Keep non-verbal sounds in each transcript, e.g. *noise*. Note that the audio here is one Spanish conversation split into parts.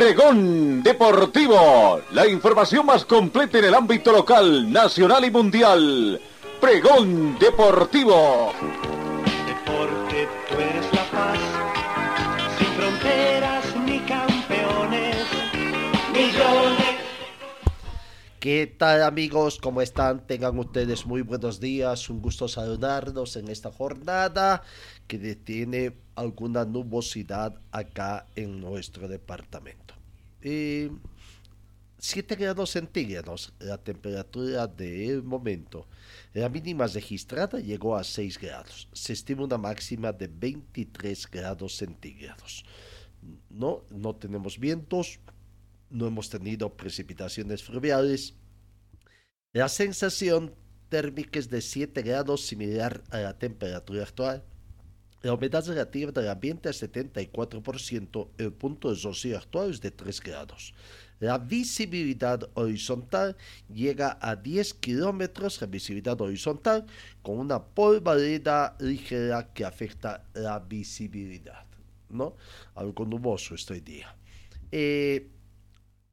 Pregón Deportivo, la información más completa en el ámbito local, nacional y mundial. Pregón Deportivo. Deporte, tú eres la paz, sin fronteras ni campeones, millones. ¿Qué tal amigos? ¿Cómo están? Tengan ustedes muy buenos días. Un gusto saludarlos en esta jornada que tiene alguna nubosidad acá en nuestro departamento. Eh, 7 grados centígrados la temperatura del momento. La mínima registrada llegó a 6 grados. Se estima una máxima de 23 grados centígrados. No, no tenemos vientos, no hemos tenido precipitaciones fluviales. La sensación térmica es de 7 grados, similar a la temperatura actual. La humedad relativa del ambiente es 74%, el punto de rocío actual es de 3 grados. La visibilidad horizontal llega a 10 kilómetros, la visibilidad horizontal, con una polvareda ligera que afecta la visibilidad. ¿no? Algo nuboso este día. Eh,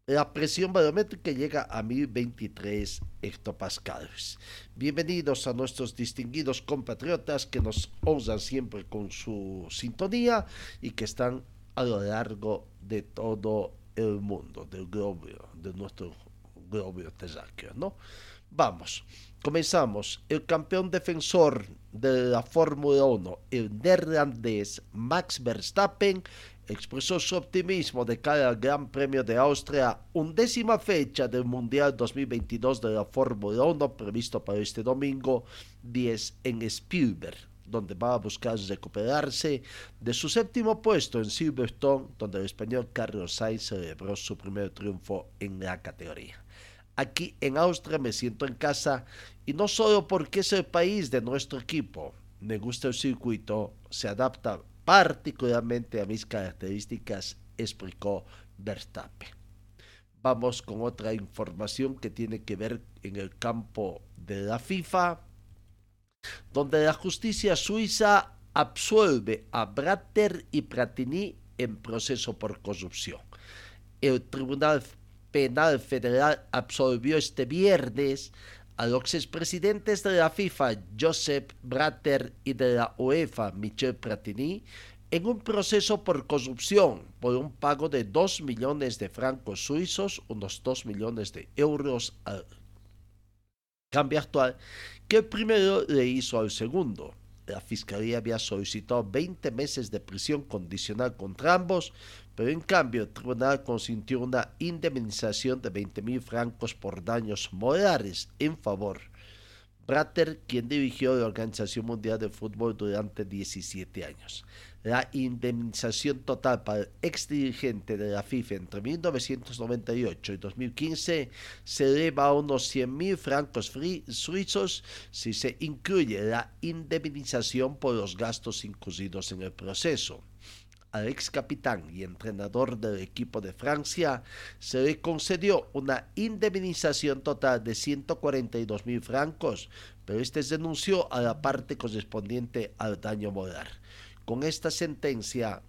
la presión barométrica llega a 1023 hectopascales. Bienvenidos a nuestros distinguidos compatriotas que nos honran siempre con su sintonía y que están a lo largo de todo el mundo, del globo, de nuestro globo terráqueo, ¿no? Vamos, comenzamos. El campeón defensor de la Fórmula 1, el neerlandés Max Verstappen, expresó su optimismo de cara al Gran Premio de Austria, undécima fecha del Mundial 2022 de la Fórmula 1 previsto para este domingo 10 en Spielberg, donde va a buscar recuperarse de su séptimo puesto en Silverstone, donde el español Carlos Sainz celebró su primer triunfo en la categoría. Aquí en Austria me siento en casa y no solo porque es el país de nuestro equipo, me gusta el circuito, se adapta particularmente a mis características, explicó Verstappen. Vamos con otra información que tiene que ver en el campo de la FIFA, donde la justicia suiza absuelve a Bratter y Platini en proceso por corrupción. El Tribunal Penal Federal absolvió este viernes a los expresidentes de la FIFA, Joseph Bratter, y de la UEFA, Michel Platini, en un proceso por corrupción por un pago de 2 millones de francos suizos, unos 2 millones de euros al cambio actual, que el primero le hizo al segundo. La fiscalía había solicitado 20 meses de prisión condicional contra ambos, pero en cambio el tribunal consintió una indemnización de 20 mil francos por daños morales en favor. Bratter, quien dirigió la Organización Mundial de Fútbol durante 17 años. La indemnización total para el ex dirigente de la FIFA entre 1998 y 2015 se eleva a unos 100 mil francos suizos si se incluye la indemnización por los gastos incluidos en el proceso al ex capitán y entrenador del equipo de Francia, se le concedió una indemnización total de 142 mil francos, pero este denunció a la parte correspondiente al daño moral. Con esta sentencia,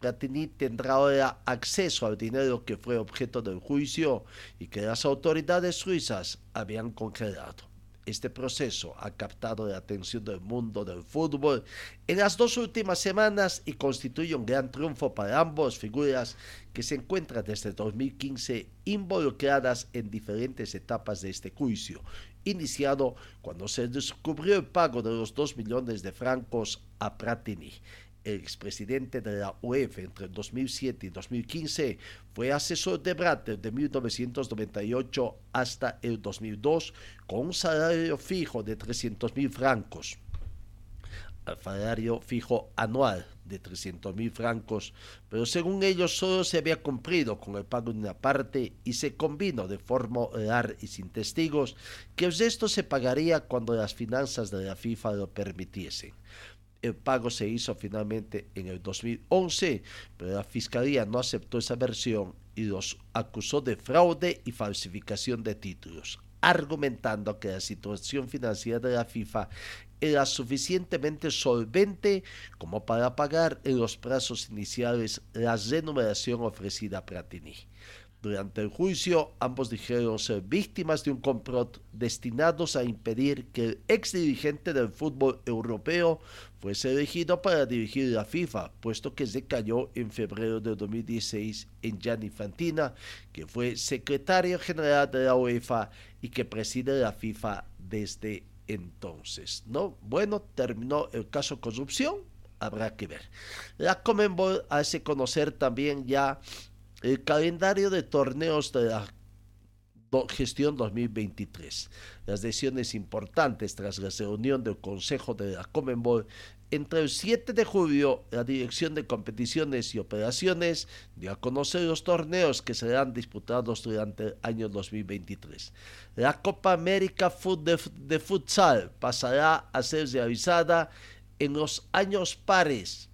Platini tendrá ahora acceso al dinero que fue objeto del juicio y que las autoridades suizas habían congelado. Este proceso ha captado la atención del mundo del fútbol en las dos últimas semanas y constituye un gran triunfo para ambas figuras que se encuentran desde 2015 involucradas en diferentes etapas de este juicio, iniciado cuando se descubrió el pago de los 2 millones de francos a Pratini expresidente de la UEFA entre 2007 y 2015, fue asesor de Bratter de 1998 hasta el 2002 con un salario fijo de 300 mil francos. salario fijo anual de 300 mil francos, pero según ellos solo se había cumplido con el pago de una parte y se convino de forma oral y sin testigos que el resto se pagaría cuando las finanzas de la FIFA lo permitiesen. El pago se hizo finalmente en el 2011, pero la Fiscalía no aceptó esa versión y los acusó de fraude y falsificación de títulos, argumentando que la situación financiera de la FIFA era suficientemente solvente como para pagar en los plazos iniciales la remuneración ofrecida a Platini. Durante el juicio, ambos dijeron ser víctimas de un complot destinados a impedir que el ex dirigente del fútbol europeo fuese elegido para dirigir la FIFA, puesto que se cayó en febrero de 2016 en Gianni Fantina, que fue secretario general de la UEFA y que preside la FIFA desde entonces. ¿no? Bueno, terminó el caso corrupción, habrá que ver. La Comenbol hace conocer también ya el calendario de torneos de la gestión 2023. Las decisiones importantes tras la reunión del Consejo de la Comenbol entre el 7 de julio, la Dirección de Competiciones y Operaciones dio a conocer los torneos que serán disputados durante el año 2023. La Copa América de, Futsal pasará a ser realizada en los años pares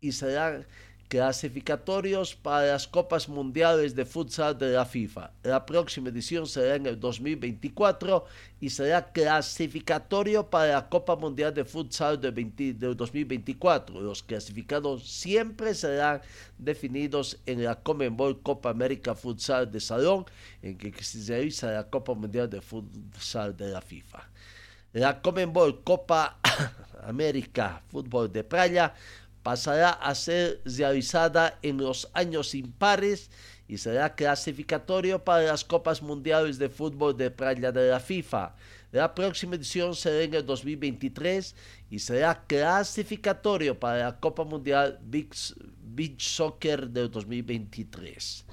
y será clasificatorios para las Copas Mundiales de Futsal de la FIFA. La próxima edición será en el 2024 y será clasificatorio para la Copa Mundial de Futsal del, 2024. Los clasificados siempre serán definidos en la Comenbol Copa América Futsal de Salón, en que se realiza la Copa Mundial de Futsal de la FIFA. La Comenbol Copa *coughs* América Fútbol de Playa pasará a ser realizada en los años impares y será clasificatorio para las Copas Mundiales de Fútbol de Playa de la FIFA. La próxima edición será en el 2023 y será clasificatorio para la Copa Mundial Beach, Beach Soccer del 2023.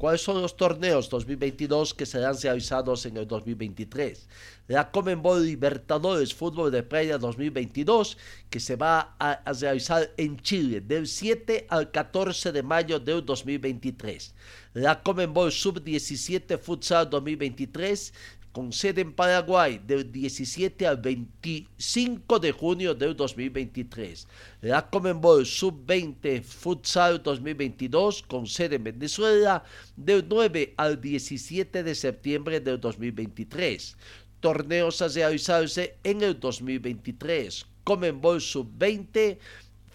¿Cuáles son los torneos 2022 que serán realizados en el 2023? La Comenbol Libertadores Fútbol de Playa 2022 que se va a, realizar en Chile del 7 al 14 de mayo del 2023. La Comenbol Sub-17 Futsal 2023 con sede en Paraguay del 17 al 25 de junio del 2023. La Comenbol Sub-20 Futsal 2022 con sede en Venezuela del 9 al 17 de septiembre del 2023. Torneos a realizarse en el 2023. Comenbol Sub-20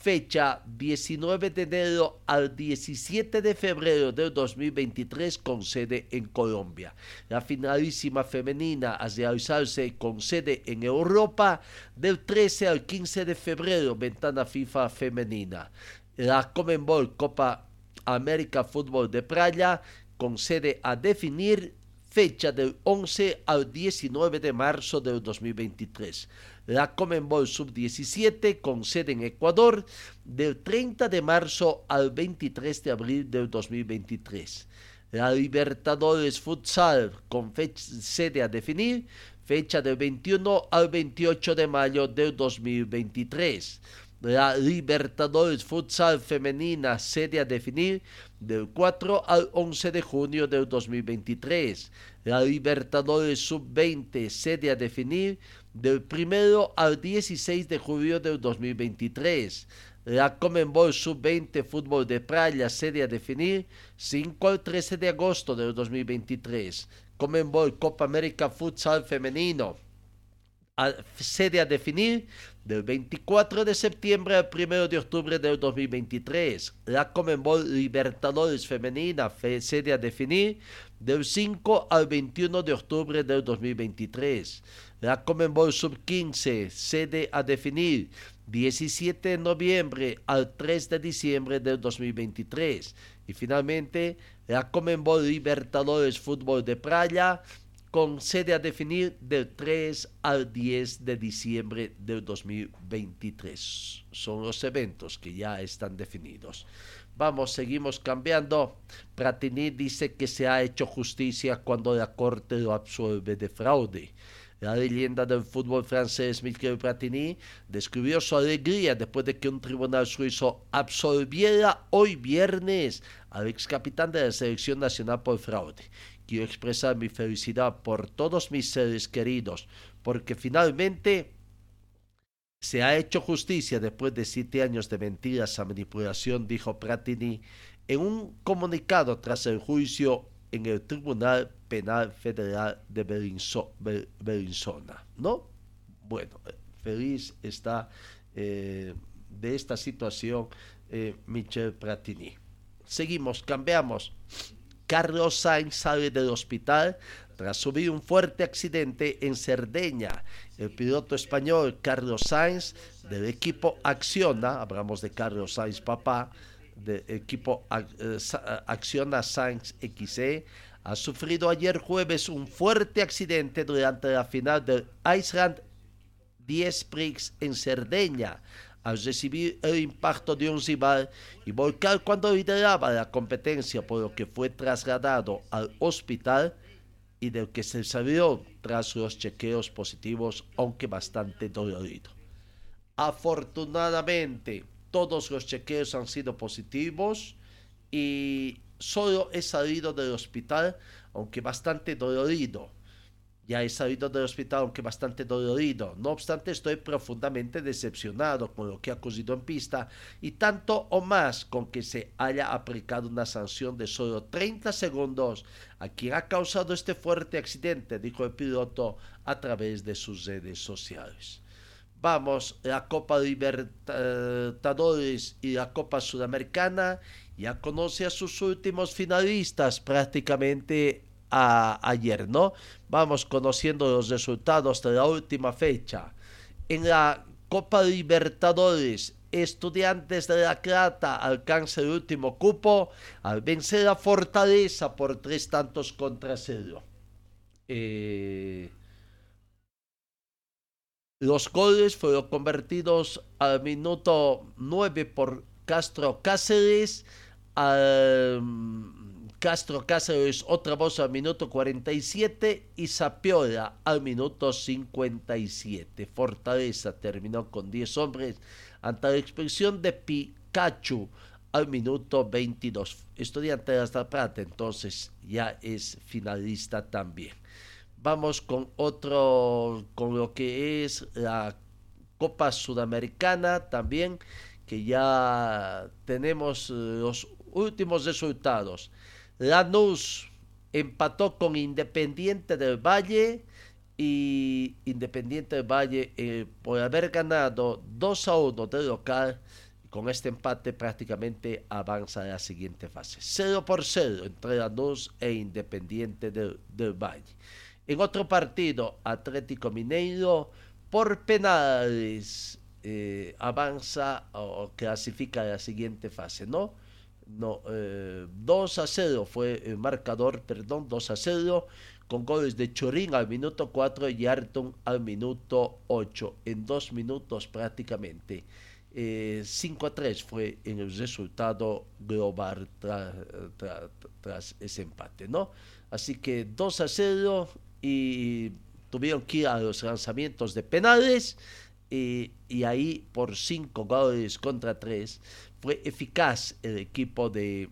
fecha 19 de enero al 17 de febrero del 2023 con sede en Colombia. La finalísima femenina a realizarse con sede en Europa del 13 al 15 de febrero, ventana FIFA femenina. La Comenbol Copa América Fútbol de Playa con sede a definir fecha del 11 al 19 de marzo del 2023 la Comenbol Sub-17 con sede en Ecuador del 30 de marzo al 23 de abril del 2023. La Libertadores Futsal con sede a definir, fecha del 21 al 28 de mayo del 2023. La Libertadores Futsal Femenina sede a definir del 4 al 11 de junio del 2023. La Libertadores Sub-20 sede a definir del 1 al 16 de julio del 2023. La Comenbol Sub-20 Fútbol de Playa sede a definir 5 al 13 de agosto del 2023. Comenbol Copa América Futsal Femenino sede a definir del 24 de septiembre al 1 de octubre del 2023. La Comenbol Libertadores Femenina sede a definir del 5 al 21 de octubre del 2023. La Comenbol Sub-15 sede a definir 17 de noviembre al 3 de diciembre del 2023. Y finalmente, la Comenbol Libertadores Fútbol de Playa con sede a definir del 3 al 10 de diciembre del 2023. Son los eventos que ya están definidos. Vamos, seguimos cambiando. Pratini dice que se ha hecho justicia cuando la Corte lo absuelve de fraude. La leyenda del fútbol francés Michel Platini describió su alegría después de que un tribunal suizo absolviera hoy viernes al ex capitán de la selección nacional por fraude. Quiero expresar mi felicidad por todos mis seres queridos, porque finalmente se ha hecho justicia después de siete años de mentiras a manipulación, dijo Pratini en un comunicado tras el juicio en el Tribunal Penal Federal de Bellinzona. ¿No? Bueno, feliz está eh, de esta situación eh, Michel Pratini. Seguimos, cambiamos. Carlos Sainz sale del hospital tras subir un fuerte accidente en Cerdeña. El piloto español Carlos Sainz del equipo Acciona, hablamos de Carlos Sainz papá, del equipo eh, Acciona Sainz XE, ha sufrido ayer jueves un fuerte accidente durante la final del Iceland 10 Prix en Cerdeña al recibir el impacto de un rival y volcar cuando lideraba la competencia, por lo que fue trasladado al hospital y del que se salió tras los chequeos positivos, aunque bastante dolorido. Afortunadamente, todos los chequeos han sido positivos y solo he salido del hospital, aunque bastante dolorido ya he salido del hospital, aunque bastante dolorido. No obstante, estoy profundamente decepcionado con lo que ha ocurrido en pista y tanto o más con que se haya aplicado una sanción de solo 30 segundos a quien ha causado este fuerte accidente, dijo el piloto a través de sus redes sociales. Vamos, la Copa Libertadores y la Copa Sudamericana ya conoce a sus últimos finalistas prácticamente ayer, ¿no? Vamos conociendo los resultados de la última fecha. En la Copa Libertadores, Estudiantes de La Plata alcanza el último cupo al vencer a Fortaleza por tres tantos contra cero. Eh, los goles fueron convertidos al minuto 9 por Castro Cáceres, al Castro Cáceres otra voz al minuto 47 y Zapiola al minuto 57. Fortaleza terminó con 10 hombres ante la expulsión de Pikachu al minuto 22. Estudiante de la Plata entonces ya es finalista también. Vamos con otro, con lo que es la Copa Sudamericana también, que ya tenemos los últimos resultados. Lanús empató con Independiente del Valle y Independiente del Valle eh, por haber ganado 2 a 1 de local con este empate prácticamente avanza a la siguiente fase 0 por 0 entre Lanús e Independiente del, Valle en otro partido Atlético Mineiro por penales eh, avanza o clasifica a la siguiente fase no no, 2 eh, a 0 fue el marcador, perdón, 2 a 0 con goles de Chorín al minuto 4 y Arton al minuto 8, en dos minutos prácticamente. 5 eh, a 3 fue en el resultado global tras ese empate, ¿no? Así que 2 a 0 y tuvieron que ir a los lanzamientos de penales y, y ahí por 5 goles contra 3 fue eficaz el equipo de,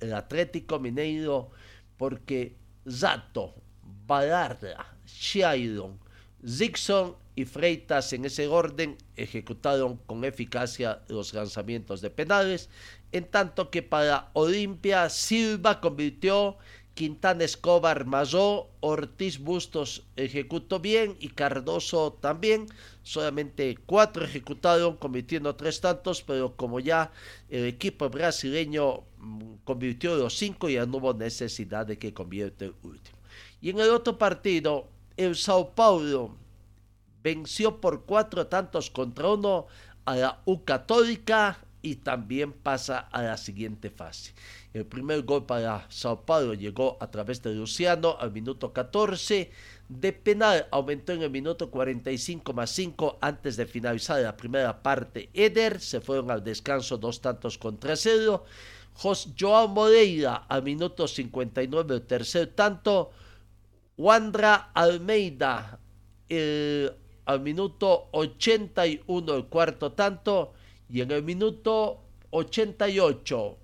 el Atlético Mineiro porque Zato, Balarra, Shairon, Zixon y Freitas en ese orden ejecutaron con eficacia los lanzamientos de penales, en tanto que para Olimpia Silva convirtió Quintana Escobar Mazó, Ortiz Bustos ejecutó bien y Cardoso también. Solamente cuatro ejecutaron, convirtiendo tres tantos, pero como ya el equipo brasileño mm, convirtió los cinco, ya no hubo necesidad de que convierta el último. Y en el otro partido, el Sao Paulo venció por cuatro tantos contra uno a la U Católica y también pasa a la siguiente fase. El primer gol para Sao Paulo llegó a través de Luciano al minuto 14. De penal aumentó en el minuto 45 más 5 antes de finalizar la primera parte. Eder se fueron al descanso dos tantos contra cero. Joao Moreira al minuto 59 el tercer tanto. Wandra Almeida al minuto 81 el cuarto tanto y en el minuto 88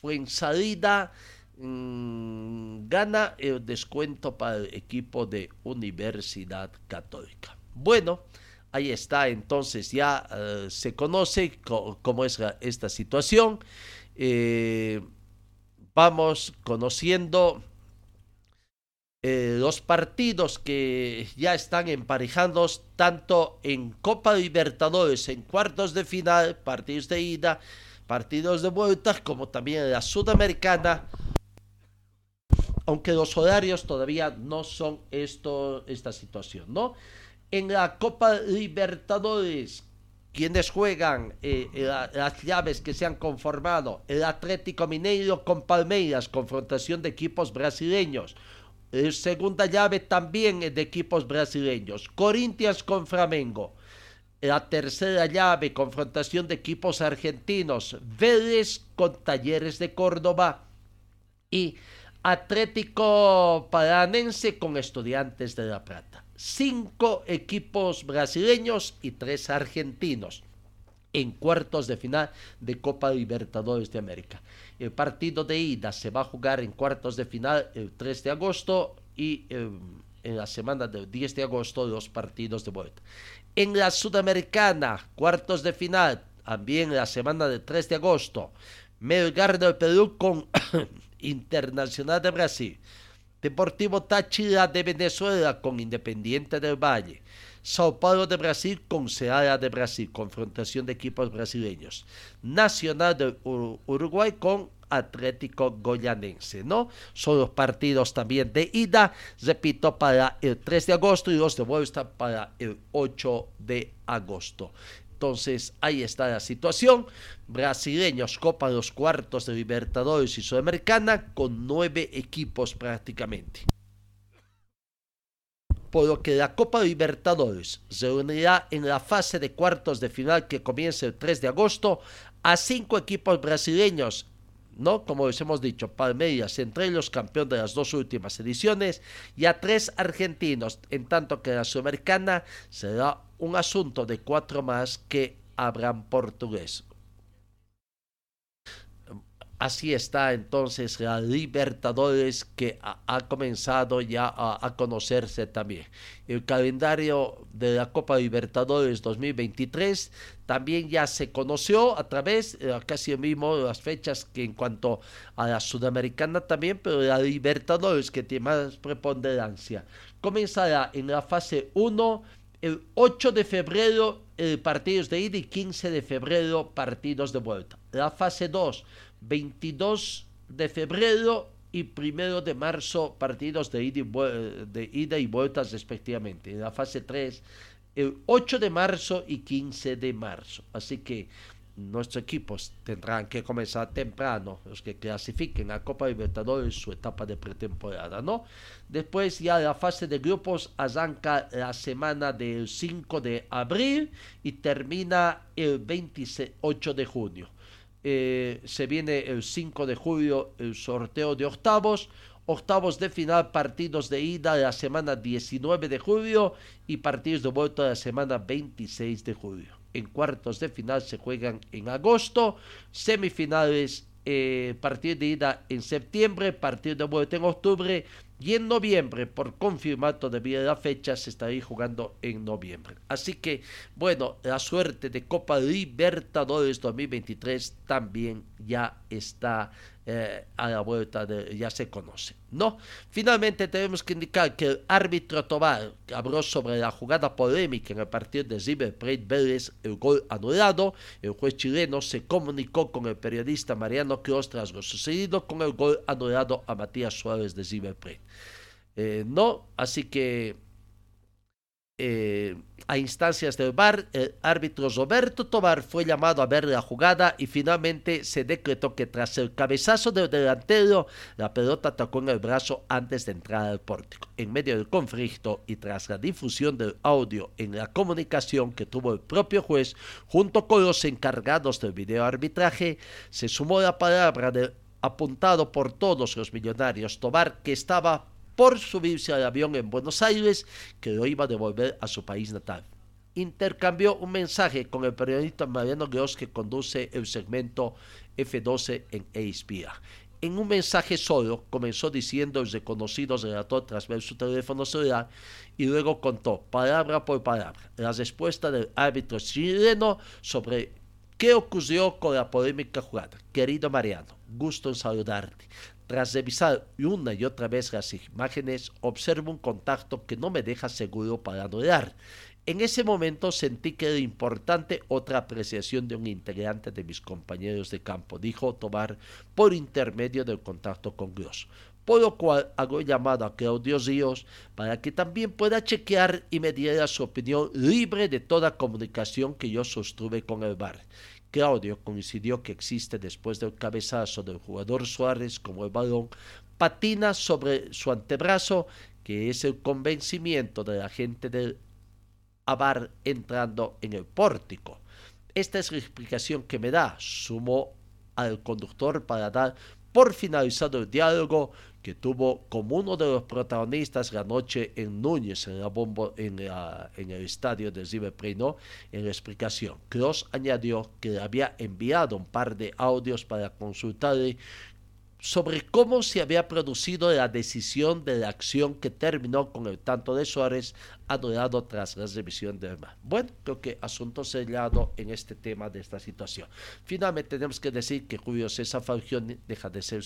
fue en salida mm, gana el descuento para el equipo de Universidad Católica. Bueno, ahí está, entonces ya eh, se conoce cómo es esta situación. Eh, vamos conociendo eh, los partidos que ya están emparejados tanto en Copa Libertadores, en cuartos de final, partidos de ida, partidos de vuelta, como también en la Sudamericana. Aunque los horarios todavía no son esto, esta situación, ¿no? En la Copa Libertadores, quienes juegan eh, las llaves que se han conformado, el Atlético Mineiro con Palmeiras, confrontación de equipos brasileños. Segunda llave también de equipos brasileños. Corinthians con Flamengo. La tercera llave, confrontación de equipos argentinos. Vélez con Talleres de Córdoba. Y Atlético Paranense con Estudiantes de La Plata cinco equipos brasileños y tres argentinos en cuartos de final de Copa Libertadores de América. El partido de ida se va a jugar en cuartos de final el 3 de agosto y em, en la semana del 10 de agosto los partidos de vuelta. En la Sudamericana, cuartos de final, también la semana del 3 de agosto, Melgar del Perú con *coughs* Internacional de Brasil. Deportivo Táchira de Venezuela con Independiente del Valle. Sao Paulo de Brasil con Ceará de Brasil, confrontación de equipos brasileños. Nacional de Uruguay con Atlético Goyanense, ¿no? Son los partidos también de ida, repito, para el 3 de agosto y los de vuelta para el 8 de agosto. Entonces, ahí está la situación. Brasileños copan los cuartos de Libertadores y Sudamericana con nueve equipos prácticamente. Por lo que la Copa Libertadores se unirá en la fase de cuartos de final que comienza el 3 de agosto a cinco equipos brasileños ¿no? Como les hemos dicho, Palmeiras entre los campeones de las dos últimas ediciones y a tres argentinos, en tanto que la sudamericana será un asunto de cuatro más que habrán portugués. Así está entonces la Libertadores que ha, comenzado ya a, conocerse también. El calendario de la Copa Libertadores 2023 también ya se conoció a través, eh, casi el mismo, las fechas que en cuanto a la Sudamericana también, pero la Libertadores que tiene más preponderancia. Comenzará en la fase 1 el 8 de febrero eh, partidos de ida y 15 de febrero partidos de vuelta. La fase 2 22 de febrero y primero de marzo partidos de ida, y, de ida y vueltas respectivamente. En la fase 3, el 8 de marzo y 15 de marzo. Así que nuestros equipos tendrán que comenzar temprano, los que clasifiquen a Copa Libertadores su etapa de pretemporada, ¿no? Después ya la fase de grupos arranca la semana del 5 de abril y termina el 28 de junio. Eh, se viene el 5 de julio el sorteo de octavos, octavos de final, partidos de ida la semana 19 de julio y partidos de vuelta la semana 26 de julio. En cuartos de final se juegan en agosto, semifinales, eh, partidos de ida en septiembre, partidos de vuelta en octubre y en noviembre, por confirmar todavía la fecha, se estaría jugando en noviembre. Así que, bueno, la suerte de Copa Libertadores 2023 también ya está eh, a la vuelta, ya se conoce. ¿no? Finalmente tenemos que indicar que el árbitro Tobar habló sobre la jugada polémica en el partido de River Plate Vélez, el gol anulado. El juez chileno se comunicó con el periodista Mariano Cruz tras lo sucedido con el gol anulado a Matías Suárez de River. Eh, no, así que eh, a instancias del VAR, el árbitro Roberto Tobar fue llamado a ver la jugada y finalmente se decretó que tras el cabezazo del delantero, la pelota tocó en el brazo antes de entrar al pórtico. En medio del conflicto y tras la difusión del audio en la comunicación que tuvo el propio juez junto con los encargados del video arbitraje, se sumó la palabra apuntado por todos los millonarios Tobar que estaba por subirse al avión en Buenos Aires que lo iba a devolver a su país natal. Intercambió un mensaje con el periodista Mariano Gross que conduce el segmento F12 en ESPN. En un mensaje solo comenzó diciendo el reconocido relator tras ver su teléfono celular y luego contó palabra por palabra la respuesta del árbitro chileno sobre qué ocurrió con la polémica jugada. Querido Mariano, gusto en saludarte. Tras revisar una y otra vez las imágenes, observo un contacto que no me deja seguro para anular. En ese momento sentí que era importante otra apreciación de un integrante de mis compañeros de campo, dijo Tobar por intermedio del contacto con Gross. Por lo cual hago llamado a Claudio Ríos para que también pueda chequear y me diera su opinión libre de toda comunicación que yo sostuve con el VAR. Claudio coincidió que existe después del cabezazo del jugador Suárez como el balón patina sobre su antebrazo, que es el convencimiento de la gente del Abar entrando en el pórtico. Esta es la explicación que me da. Sumo al conductor para dar por finalizado el diálogo que tuvo como uno de los protagonistas la noche en Núñez, en, el estadio de Plate, en la explicación. Cross añadió que había enviado un par de audios para consultarle sobre cómo se había producido la decisión de la acción que terminó con el tanto de Suárez anulado tras la revisión del mar. Bueno, creo que asunto sellado en este tema de esta situación. Finalmente tenemos que decir que Julio César Falcioni deja de ser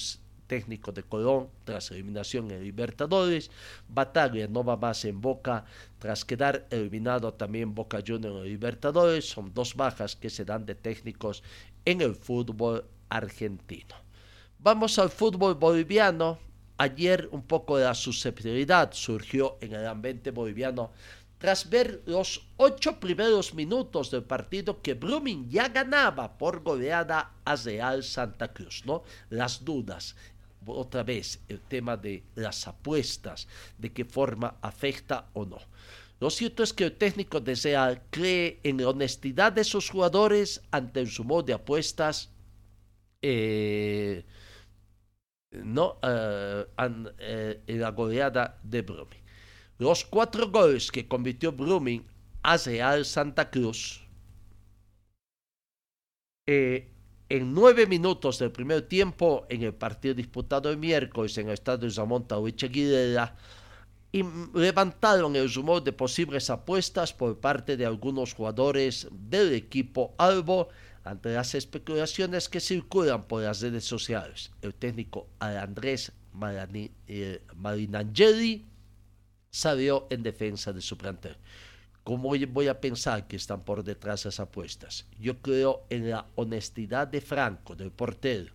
técnico de Colón tras eliminación en Libertadores. Bataglia no va más en Boca tras quedar eliminado también Boca Juniors en Libertadores. Son dos bajas que se dan de técnicos en el fútbol argentino. Vamos al fútbol boliviano. Ayer un poco de la susceptibilidad surgió en el ambiente boliviano tras ver los ocho primeros minutos del partido que Brumming ya ganaba por goleada a Real Santa Cruz, ¿no? Las dudas, otra vez el tema de las apuestas, de qué forma afecta o no. Lo cierto es que el técnico de Real cree en la honestidad de sus jugadores ante el sumo de apuestas eh, no eh, eh, en la goleada de Brumming. Los cuatro goles que convirtió Brumming a Real Santa Cruz eh, en nueve minutos del primer tiempo en el partido disputado el miércoles en el estadio Ramón Tauiche y levantaron el rumor de posibles apuestas por parte de algunos jugadores del equipo Albo ante las especulaciones que circulan por las redes sociales. El técnico Andrés eh, Marinangeli salió en defensa de su plantel. ¿Cómo voy a pensar que están por detrás de esas apuestas? Yo creo en la honestidad de Franco, del portero,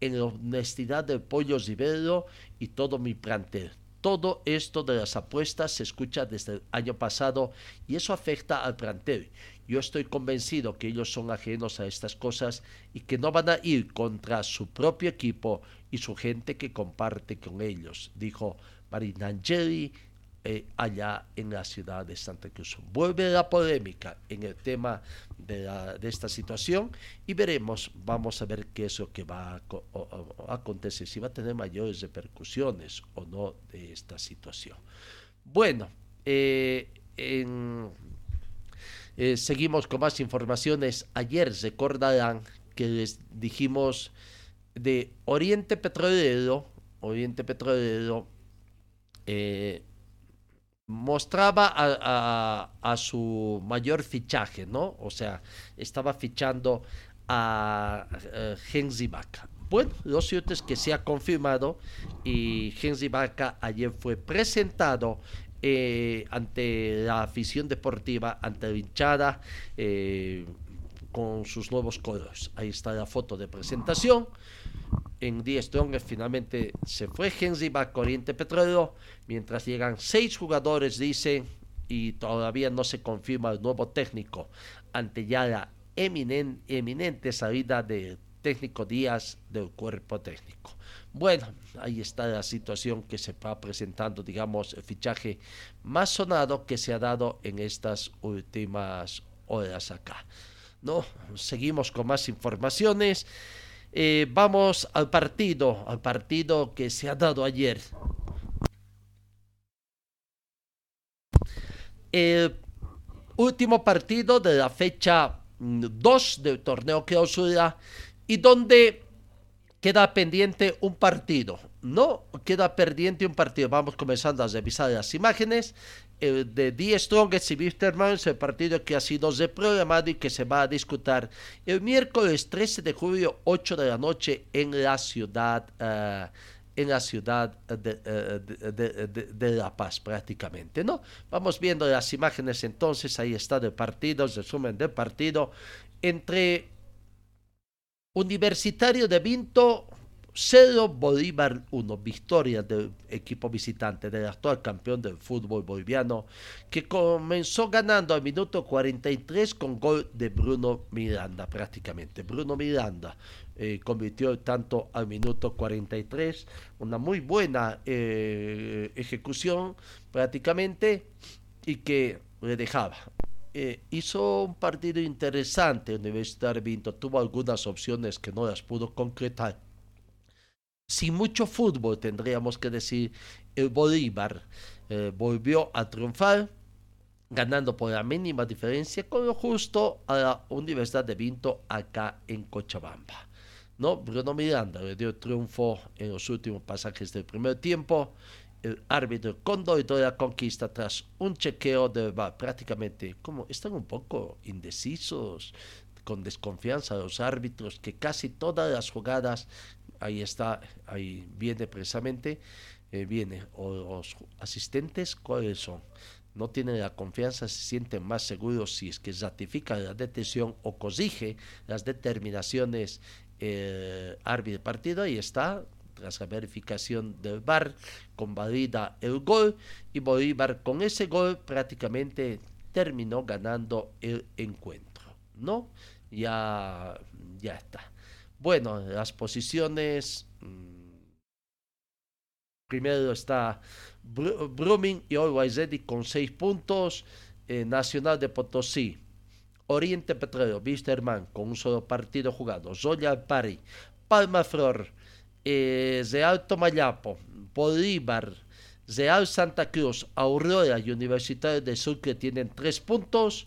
en la honestidad del Pollo Rivero y todo mi plantel. Todo esto de las apuestas se escucha desde el año pasado y eso afecta al plantel. Yo estoy convencido que ellos son ajenos a estas cosas y que no van a ir contra su propio equipo y su gente que comparte con ellos, dijo Marinangeli eh, allá en la ciudad de Santa Cruz. Vuelve la polémica en el tema de, esta situación y veremos, vamos a ver qué es lo que va a, acontecer, si va a tener mayores repercusiones o no de esta situación. Bueno, eh, eh, seguimos con más informaciones. Ayer recordarán que les dijimos de Oriente Petrolero, Oriente Petrolero eh, mostraba a, su mayor fichaje, ¿no? O sea, estaba fichando a, a Bueno, lo cierto es que se ha confirmado y Henry Vaca ayer fue presentado eh, ante la afición deportiva, ante la hinchada, eh, con sus nuevos colores. Ahí está la foto de presentación. En Die Strong finalmente se fue Henry va Oriente Petróleo, mientras llegan seis jugadores, dice, y todavía no se confirma el nuevo técnico ante ya la eminente salida de técnico Díaz del cuerpo técnico. Bueno, ahí está la situación que se va presentando, digamos, el fichaje más sonado que se ha dado en estas últimas horas acá. No, seguimos con más informaciones. Eh, vamos al partido, al partido que se ha dado ayer. El último partido de la fecha mm, 2 del torneo clausura y donde queda pendiente un partido. No queda pendiente un partido. Vamos comenzando a revisar las imágenes. El de Die Strongest y Wisterman es el partido que ha sido reprogramado y que se va a discutir el miércoles 13 de julio, 8 de la noche, en la ciudad. Uh, en la ciudad de, eh, de, de, La Paz prácticamente, ¿no? Vamos viendo las imágenes entonces, ahí está el partido, el resumen del partido entre Universitario de Vinto 0 Bolívar 1, victoria del equipo visitante del actual campeón del fútbol boliviano, que comenzó ganando al minuto 43 con gol de Bruno Miranda prácticamente. Bruno Miranda eh, convirtió tanto al minuto 43, una muy buena eh, ejecución prácticamente y que le dejaba eh, hizo un partido interesante Universidad Vinto, tuvo algunas opciones que no las pudo concretar sin mucho fútbol, tendríamos que decir, el Bolívar eh, volvió a triunfar, ganando por la mínima diferencia con lo justo a la Universidad de Vinto acá en Cochabamba. ¿no? Bruno Miranda le dio triunfo en los últimos pasajes del primer tiempo. El árbitro toda la conquista tras un chequeo de prácticamente como están un poco indecisos, con desconfianza los árbitros, que casi todas las jugadas ahí está, ahí viene precisamente, eh, viene, los asistentes, ¿cuáles son? No tienen la confianza, se sienten más seguros si es que ratifica la detención o corrige las determinaciones eh, árbitro partido, ahí está, tras la verificación del VAR, convalida el gol y Bolívar con ese gol prácticamente terminó ganando el encuentro, ¿no? Ya, ya está. Bueno, las posiciones. Mm, primero está Brumming y Always con seis puntos. Eh, Nacional de Potosí. Oriente Petróleo, Wisterman con un solo partido jugado. Royal Pari, Palma Flor, eh, Real Tomayapo, Bolívar, Real Santa Cruz, Aurora y Universitario de Sucre tienen tres puntos.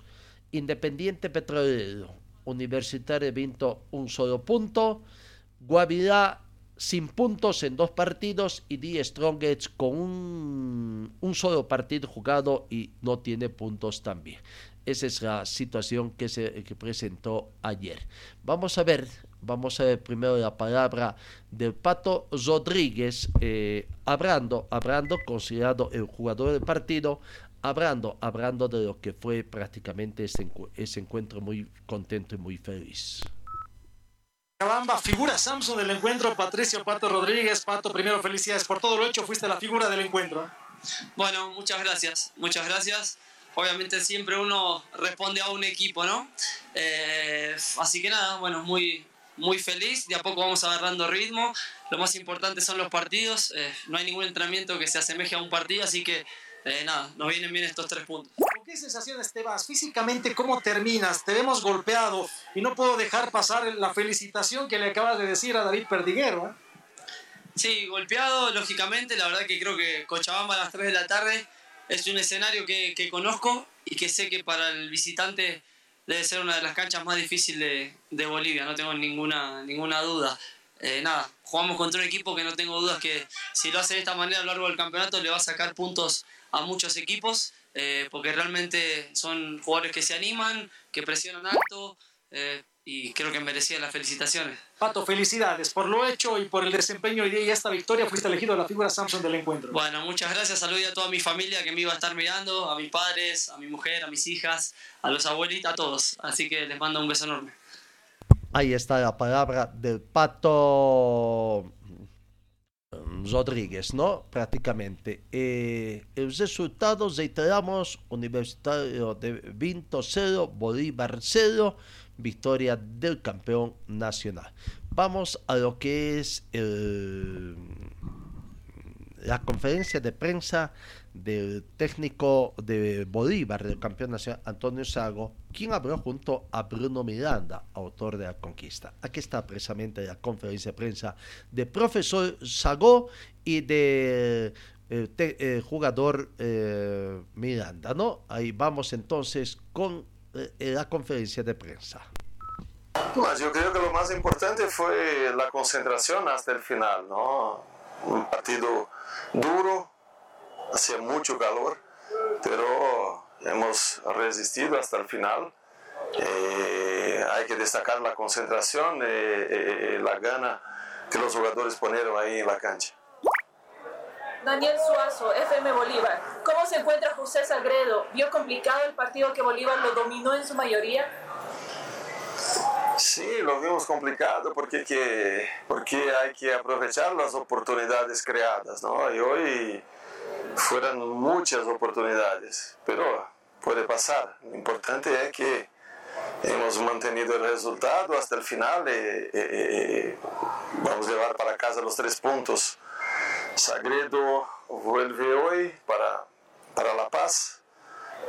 Independiente Petrolero, Universitario Vinto un solo punto, Guavirá sin puntos en dos partidos y Die Strongest con un, solo partido jugado y no tiene puntos también. Esa es la situación que se presentó ayer. Vamos a ver, vamos a ver primero la palabra del Pato Rodríguez, eh, hablando, considerado el jugador del partido, hablando, hablando de lo que fue prácticamente ese, ese encuentro muy contento y muy feliz. Cabamba, figura Samsung del encuentro, Patricio Pato Rodríguez. Pato, primero felicidades por todo lo hecho, fuiste la figura del encuentro. Bueno, muchas gracias, muchas gracias. Obviamente siempre uno responde a un equipo, ¿no? Eh, así que nada, bueno, muy, muy feliz, de a poco vamos agarrando ritmo. Lo más importante son los partidos, eh, no hay ningún entrenamiento que se asemeje a un partido, así que eh, nada, nos vienen bien estos tres puntos. ¿Con qué sensaciones te vas? Físicamente, ¿cómo terminas? Te vemos golpeado y no puedo dejar pasar la felicitación que le acabas de decir a David Perdiguero. ¿eh? Sí, golpeado, lógicamente. La verdad que creo que Cochabamba a las 3 de la tarde es un escenario que, que conozco y que sé que para el visitante debe ser una de las canchas más difíciles de, de Bolivia, no tengo ninguna, ninguna duda. Eh, nada, jugamos contra un equipo que no tengo dudas que si lo hace de esta manera a lo largo del campeonato le va a sacar puntos a muchos equipos, eh, porque realmente son jugadores que se animan, que presionan alto. Eh, y creo que merecía las felicitaciones. Pato, felicidades por lo hecho y por el desempeño y esta victoria. Fuiste elegido la figura Samsung del encuentro. Bueno, muchas gracias. Saludos a toda mi familia que me iba a estar mirando, a mis padres, a mi mujer, a mis hijas, a los abuelitos, a todos. Así que les mando un beso enorme. Ahí está la palabra del Pato Rodríguez, ¿no? Prácticamente. Eh, el resultado, reiteramos, Universitario de Vinto 0, Bolívar 0, victoria del campeón nacional. Vamos a lo que es la conferencia de prensa del técnico de Bolívar, del campeón nacional Antonio Sago, quien habló junto a Bruno Miranda, autor de La Conquista. Aquí está precisamente la conferencia de prensa de profesor Sago y de eh, te- eh, jugador eh, Miranda, ¿no? Ahí vamos entonces con eh, la conferencia de prensa. Mas yo creo que lo más importante fue la concentración hasta el final, ¿no? Un partido duro, hacía mucho calor, pero hemos resistido hasta el final. Eh, hay que destacar la concentración, eh, eh, la gana que los jugadores ponieron ahí en la cancha. Daniel Suazo, FM Bolívar. ¿Cómo se encuentra José Sagredo? ¿Vio complicado el partido que Bolívar lo dominó en su mayoría? Sí, lo vimos complicado porque, que, porque hay que aprovechar las oportunidades creadas, ¿no? Y hoy fueron muchas oportunidades, pero puede pasar. Lo importante es que hemos mantenido el resultado hasta el final y, y- y vamos a llevar para casa los tres puntos. Sagredo vuelve hoy para, para La Paz,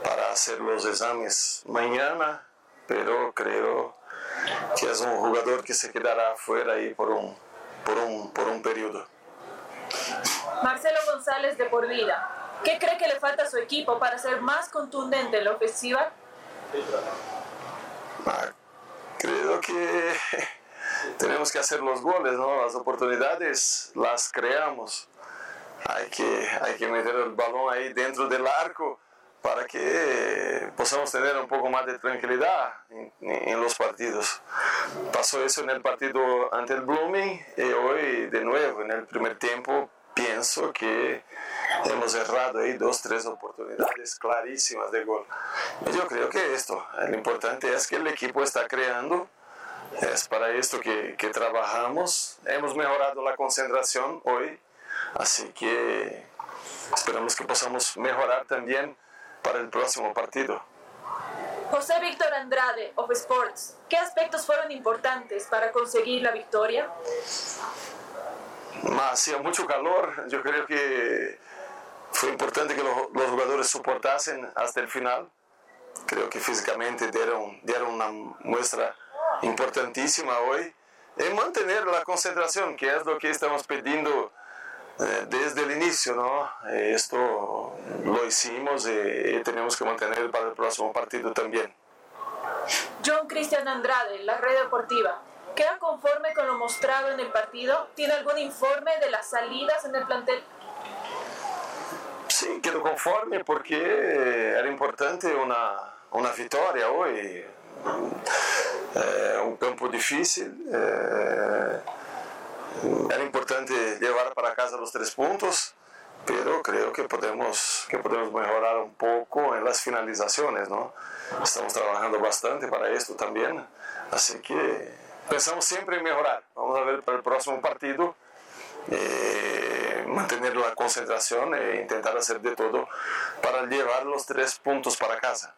para hacer los exámenes mañana, pero creo que es un jugador que se quedará fuera ahí por un, por un, por un periodo. Marcelo González de Por Vida. ¿Qué cree que le falta a su equipo para ser más contundente en la ofensiva? Creo que *laughs* tenemos que hacer los goles, ¿no? Las oportunidades las creamos. Hay que, hay que meter el balón ahí dentro del arco para que podamos tener un poco más de tranquilidad en, en los partidos. Pasó eso en el partido ante el Blooming y hoy de nuevo en el primer tiempo pienso que hemos errado ahí dos, tres oportunidades clarísimas de gol. Y yo creo que esto, lo importante es que el equipo está creando, es para esto que, que trabajamos, hemos mejorado la concentración hoy, así que esperamos que podamos mejorar también para el próximo partido. José Víctor Andrade, of Sports. ¿Qué aspectos fueron importantes para conseguir la victoria? Mas hacía mucho calor, yo creo que fue importante que los, los jugadores soportasen hasta el final. Creo que físicamente dieron, dieron una muestra importantísima hoy. Y mantener la concentración, que es lo que estamos pidiendo eh, desde el inicio, ¿no? Eh, Esto lo hicimos y, y tenemos que mantener para el próximo partido también. John Cristian Andrade, la red deportiva. ¿Queda conforme con lo mostrado en el partido? ¿Tiene algún informe de las salidas en el plantel? Sí, quedo conforme porque era importante una, una victoria hoy. Eh, un campo difícil. eh, era importante llevar para casa los tres puntos, pero creo que podemos, que podemos mejorar un poco en las finalizaciones. ¿no? Estamos trabajando bastante para esto también, así que pensamos siempre en mejorar. Vamos a ver para el próximo partido eh, mantener la concentración e intentar hacer de todo para llevar los tres puntos para casa.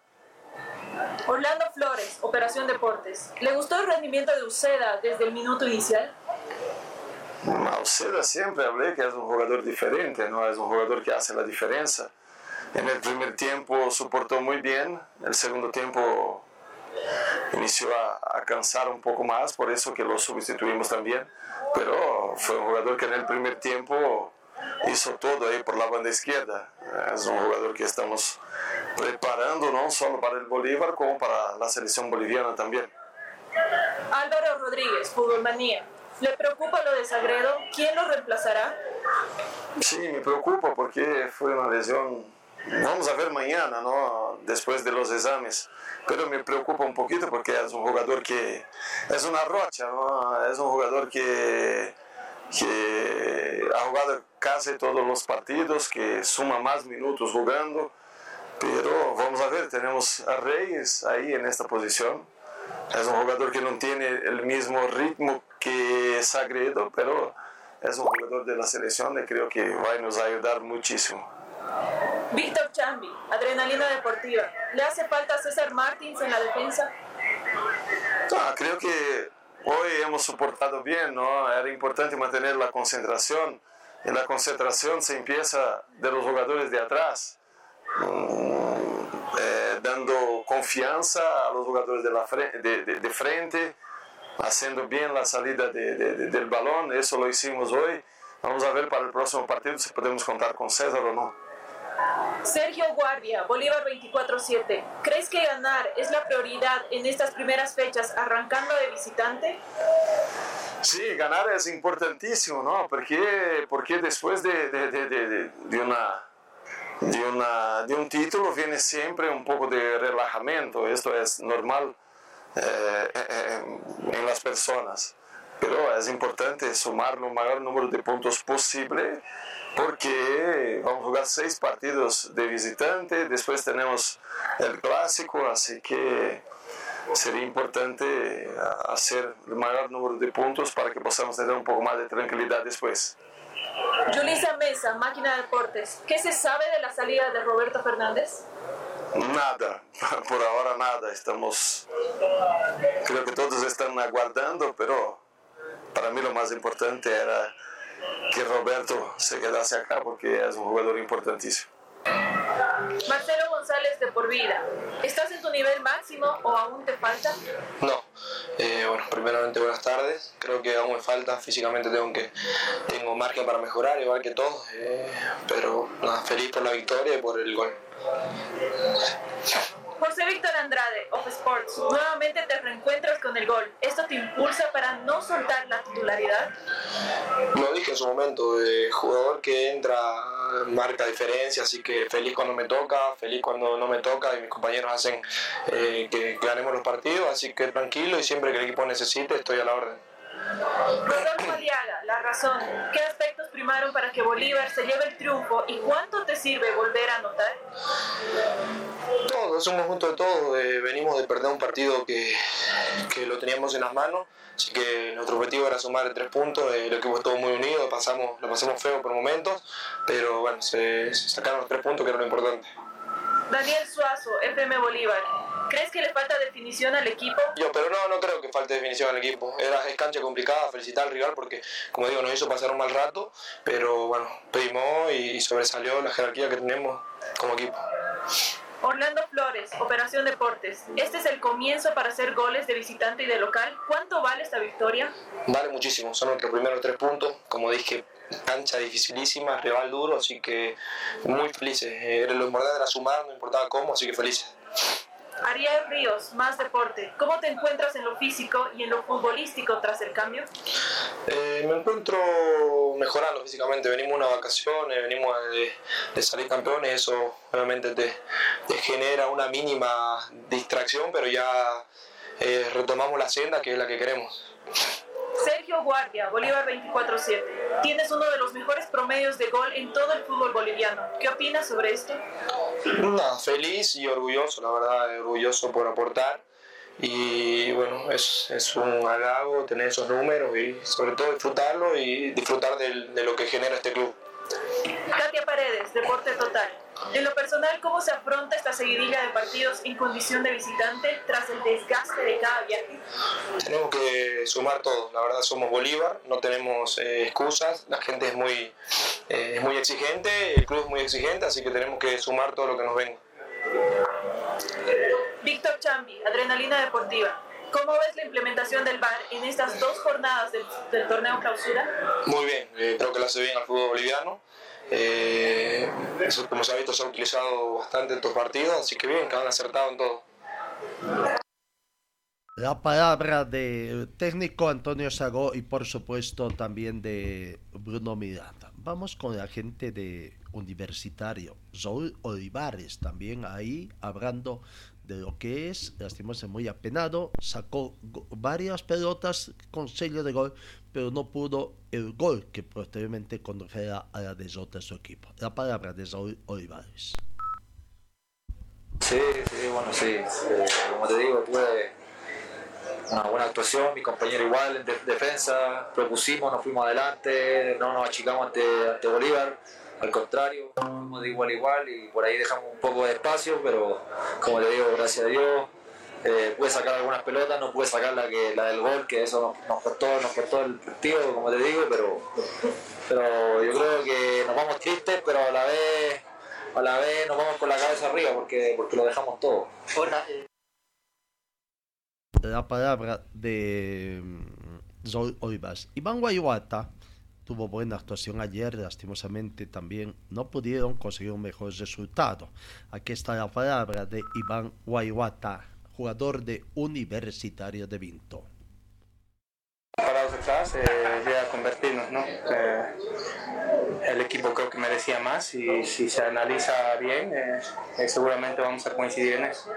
Orlando Flores, Operación Deportes. ¿Le gustó el rendimiento de Uceda desde el minuto inicial? Mauseda siempre hablé que es un jugador diferente, ¿no? es un jugador que hace la diferencia. En el primer tiempo soportó muy bien, el segundo tiempo inició a, a cansar un poco más, por eso que lo sustituimos también, pero fue un jugador que en el primer tiempo hizo todo ahí por la banda izquierda. Es un jugador que estamos preparando no solo para el Bolívar como para la selección boliviana también. Álvaro Rodríguez, Fútbol Manía. ¿Le preocupa lo de Sagredo? ¿Quién lo reemplazará? Sí, me preocupa porque fue una lesión. Vamos a ver mañana, ¿no? Después de los exámenes. Pero me preocupa un poquito porque es un jugador que es una rocha. Es un jugador que, que ha jugado casi todos los partidos, que suma más minutos jugando. Pero vamos a ver, tenemos a Reyes ahí en esta posición. Es un jugador que no tiene el mismo ritmo que Sagredo, pero es un jugador de la selección y creo que va a nos ayudar muchísimo. Víctor Chambi, Adrenalina Deportiva. ¿Le hace falta César Martins en la defensa? Ah, creo que hoy hemos soportado bien, ¿no? Era importante mantener la concentración y la concentración se empieza de los jugadores de atrás, mm, eh, dando confianza a los jugadores de, la fre- de, frente, haciendo bien la salida de- de- de- del balón, eso lo hicimos hoy vamos a ver para el próximo partido si podemos contar con César o no. Sergio Guardia, Bolívar 24-7. ¿Crees que ganar es la prioridad en estas primeras fechas arrancando de visitante? Sí, ganar es importantísimo, ¿no? Porque, porque después de, de, de, de, una, de, una, de un título viene siempre un poco de relajamiento. Esto es normal eh, eh, en las personas. Pero es importante sumar el mayor número de puntos posible porque vamos a jugar seis partidos de visitante, después tenemos el clásico, así que sería importante hacer el mayor número de puntos para que podamos tener un poco más de tranquilidad después. Julissa Mesa, Máquina de Deportes, ¿qué se sabe de la salida de Roberto Fernández? Nada, *laughs* por ahora nada, estamos, creo que todos están aguardando, pero para mí lo más importante era que Roberto se quedase acá porque es un jugador importantísimo. Marcelo González de por vida, ¿estás en tu nivel máximo o aún te falta? No, eh, bueno, primeramente buenas tardes, creo que aún me falta, físicamente tengo que tengo margen para mejorar, igual que todos, eh, pero nada, feliz por la victoria y por el gol. José Víctor Andrade, Off Sports, nuevamente te reencuentras con el gol. ¿Esto te impulsa para no soltar la titularidad? Lo dije en su momento, eh, jugador que entra marca diferencia, así que feliz cuando me toca, feliz cuando no me toca y mis compañeros hacen eh, que ganemos los partidos, así que tranquilo y siempre que el equipo necesite estoy a la orden. Rodolfo Aliaga, La Razón, ¿qué aspectos primaron para que Bolívar se lleve el triunfo y cuánto te sirve volver a anotar? Todo, es un conjunto de todo. Eh, venimos de perder un partido que, que, lo teníamos en las manos, así que nuestro objetivo era sumar tres puntos. Eh, el equipo estuvo muy unido, pasamos, lo pasamos feo por momentos, pero bueno, se, se sacaron los tres puntos que era lo importante. Daniel Suazo, FM Bolívar. ¿Crees que le falta definición al equipo? Yo, pero no, no creo que falte definición al equipo. Era, es cancha complicada, felicitar al rival porque, como digo, nos hizo pasar un mal rato, pero bueno, pedimos y sobresalió la jerarquía que tenemos como equipo. Orlando Flores, Operación Deportes. Este es el comienzo para hacer goles de visitante y de local. ¿Cuánto vale esta victoria? Vale muchísimo, son nuestros primeros tres puntos. Como dije, cancha dificilísima, rival duro, así que muy felices. Eh, lo importante era sumar, no importaba cómo, así que felices. Ariel Ríos, Más Deporte. ¿Cómo te encuentras en lo físico y en lo futbolístico tras el cambio? Eh, me encuentro mejorando físicamente. Venimos una vacaciones, venimos de, de, salir campeones. Eso obviamente te, te, genera una mínima distracción, pero ya eh, retomamos la senda que es la que queremos. Sergio Guardia, Bolívar 24-7. Tienes uno de los mejores promedios de gol en todo el fútbol boliviano. ¿Qué opinas sobre esto? Nada, feliz y orgulloso, la verdad, orgulloso por aportar. Y bueno, es, es un halago tener esos números y sobre todo disfrutarlo y disfrutar de, de lo que genera este club. Katia Paredes, Deporte Total. En lo personal, ¿cómo se afronta esta seguidilla de partidos en condición de visitante tras el desgaste de cada viaje? Tenemos que sumar todo. La verdad, somos Bolívar, no tenemos eh, excusas. La gente es muy, eh, es muy exigente, el club es muy exigente, así que tenemos que sumar todo lo que nos venga. Víctor Chambi, Adrenalina Deportiva. ¿Cómo ves la implementación del VAR en estas dos jornadas del, del torneo clausura? Muy bien, eh, creo que lo hace bien al fútbol boliviano. Eh, eso, como se ha visto, se ha utilizado bastante en estos partidos, así que bien, que han acertado en todo. La palabra del técnico Antonio Sagó y por supuesto también de Bruno Miranda. Vamos con la gente de Universitario, Saúl Olivares, también ahí hablando de lo que es, lastimosamente muy apenado, sacó varias pelotas con sello de gol, pero no pudo el gol que posteriormente condujera a la derrota de su equipo. La palabra de Saúl Olivares. Sí, sí, bueno, sí. Eh, como te digo, tuve una buena actuación, mi compañero igual en de defensa, propusimos, nos fuimos adelante, no nos achicamos ante, ante Bolívar al contrario, fuimos de igual a igual y por ahí dejamos un poco de espacio, pero como le digo, gracias a Dios, eh, pude sacar algunas pelotas, no pude sacar la, que, la del gol, que eso nos, nos, costó, nos costó el partido, como te digo, pero, pero yo creo que nos vamos tristes, pero a la vez, a la vez nos vamos con la cabeza arriba porque, porque lo dejamos todo. La palabra de Zol Olivas. Iván Guayuata tuvo buena actuación ayer, lastimosamente también no pudieron conseguir un mejor resultado. Aquí está la palabra de Iván Guayuata, jugador de Universitario de Vinto. Atrás, eh, llega a convertirnos, ¿no? Eh, el equipo creo que merecía más y si se analiza bien, eh, eh, seguramente vamos a coincidir en eso.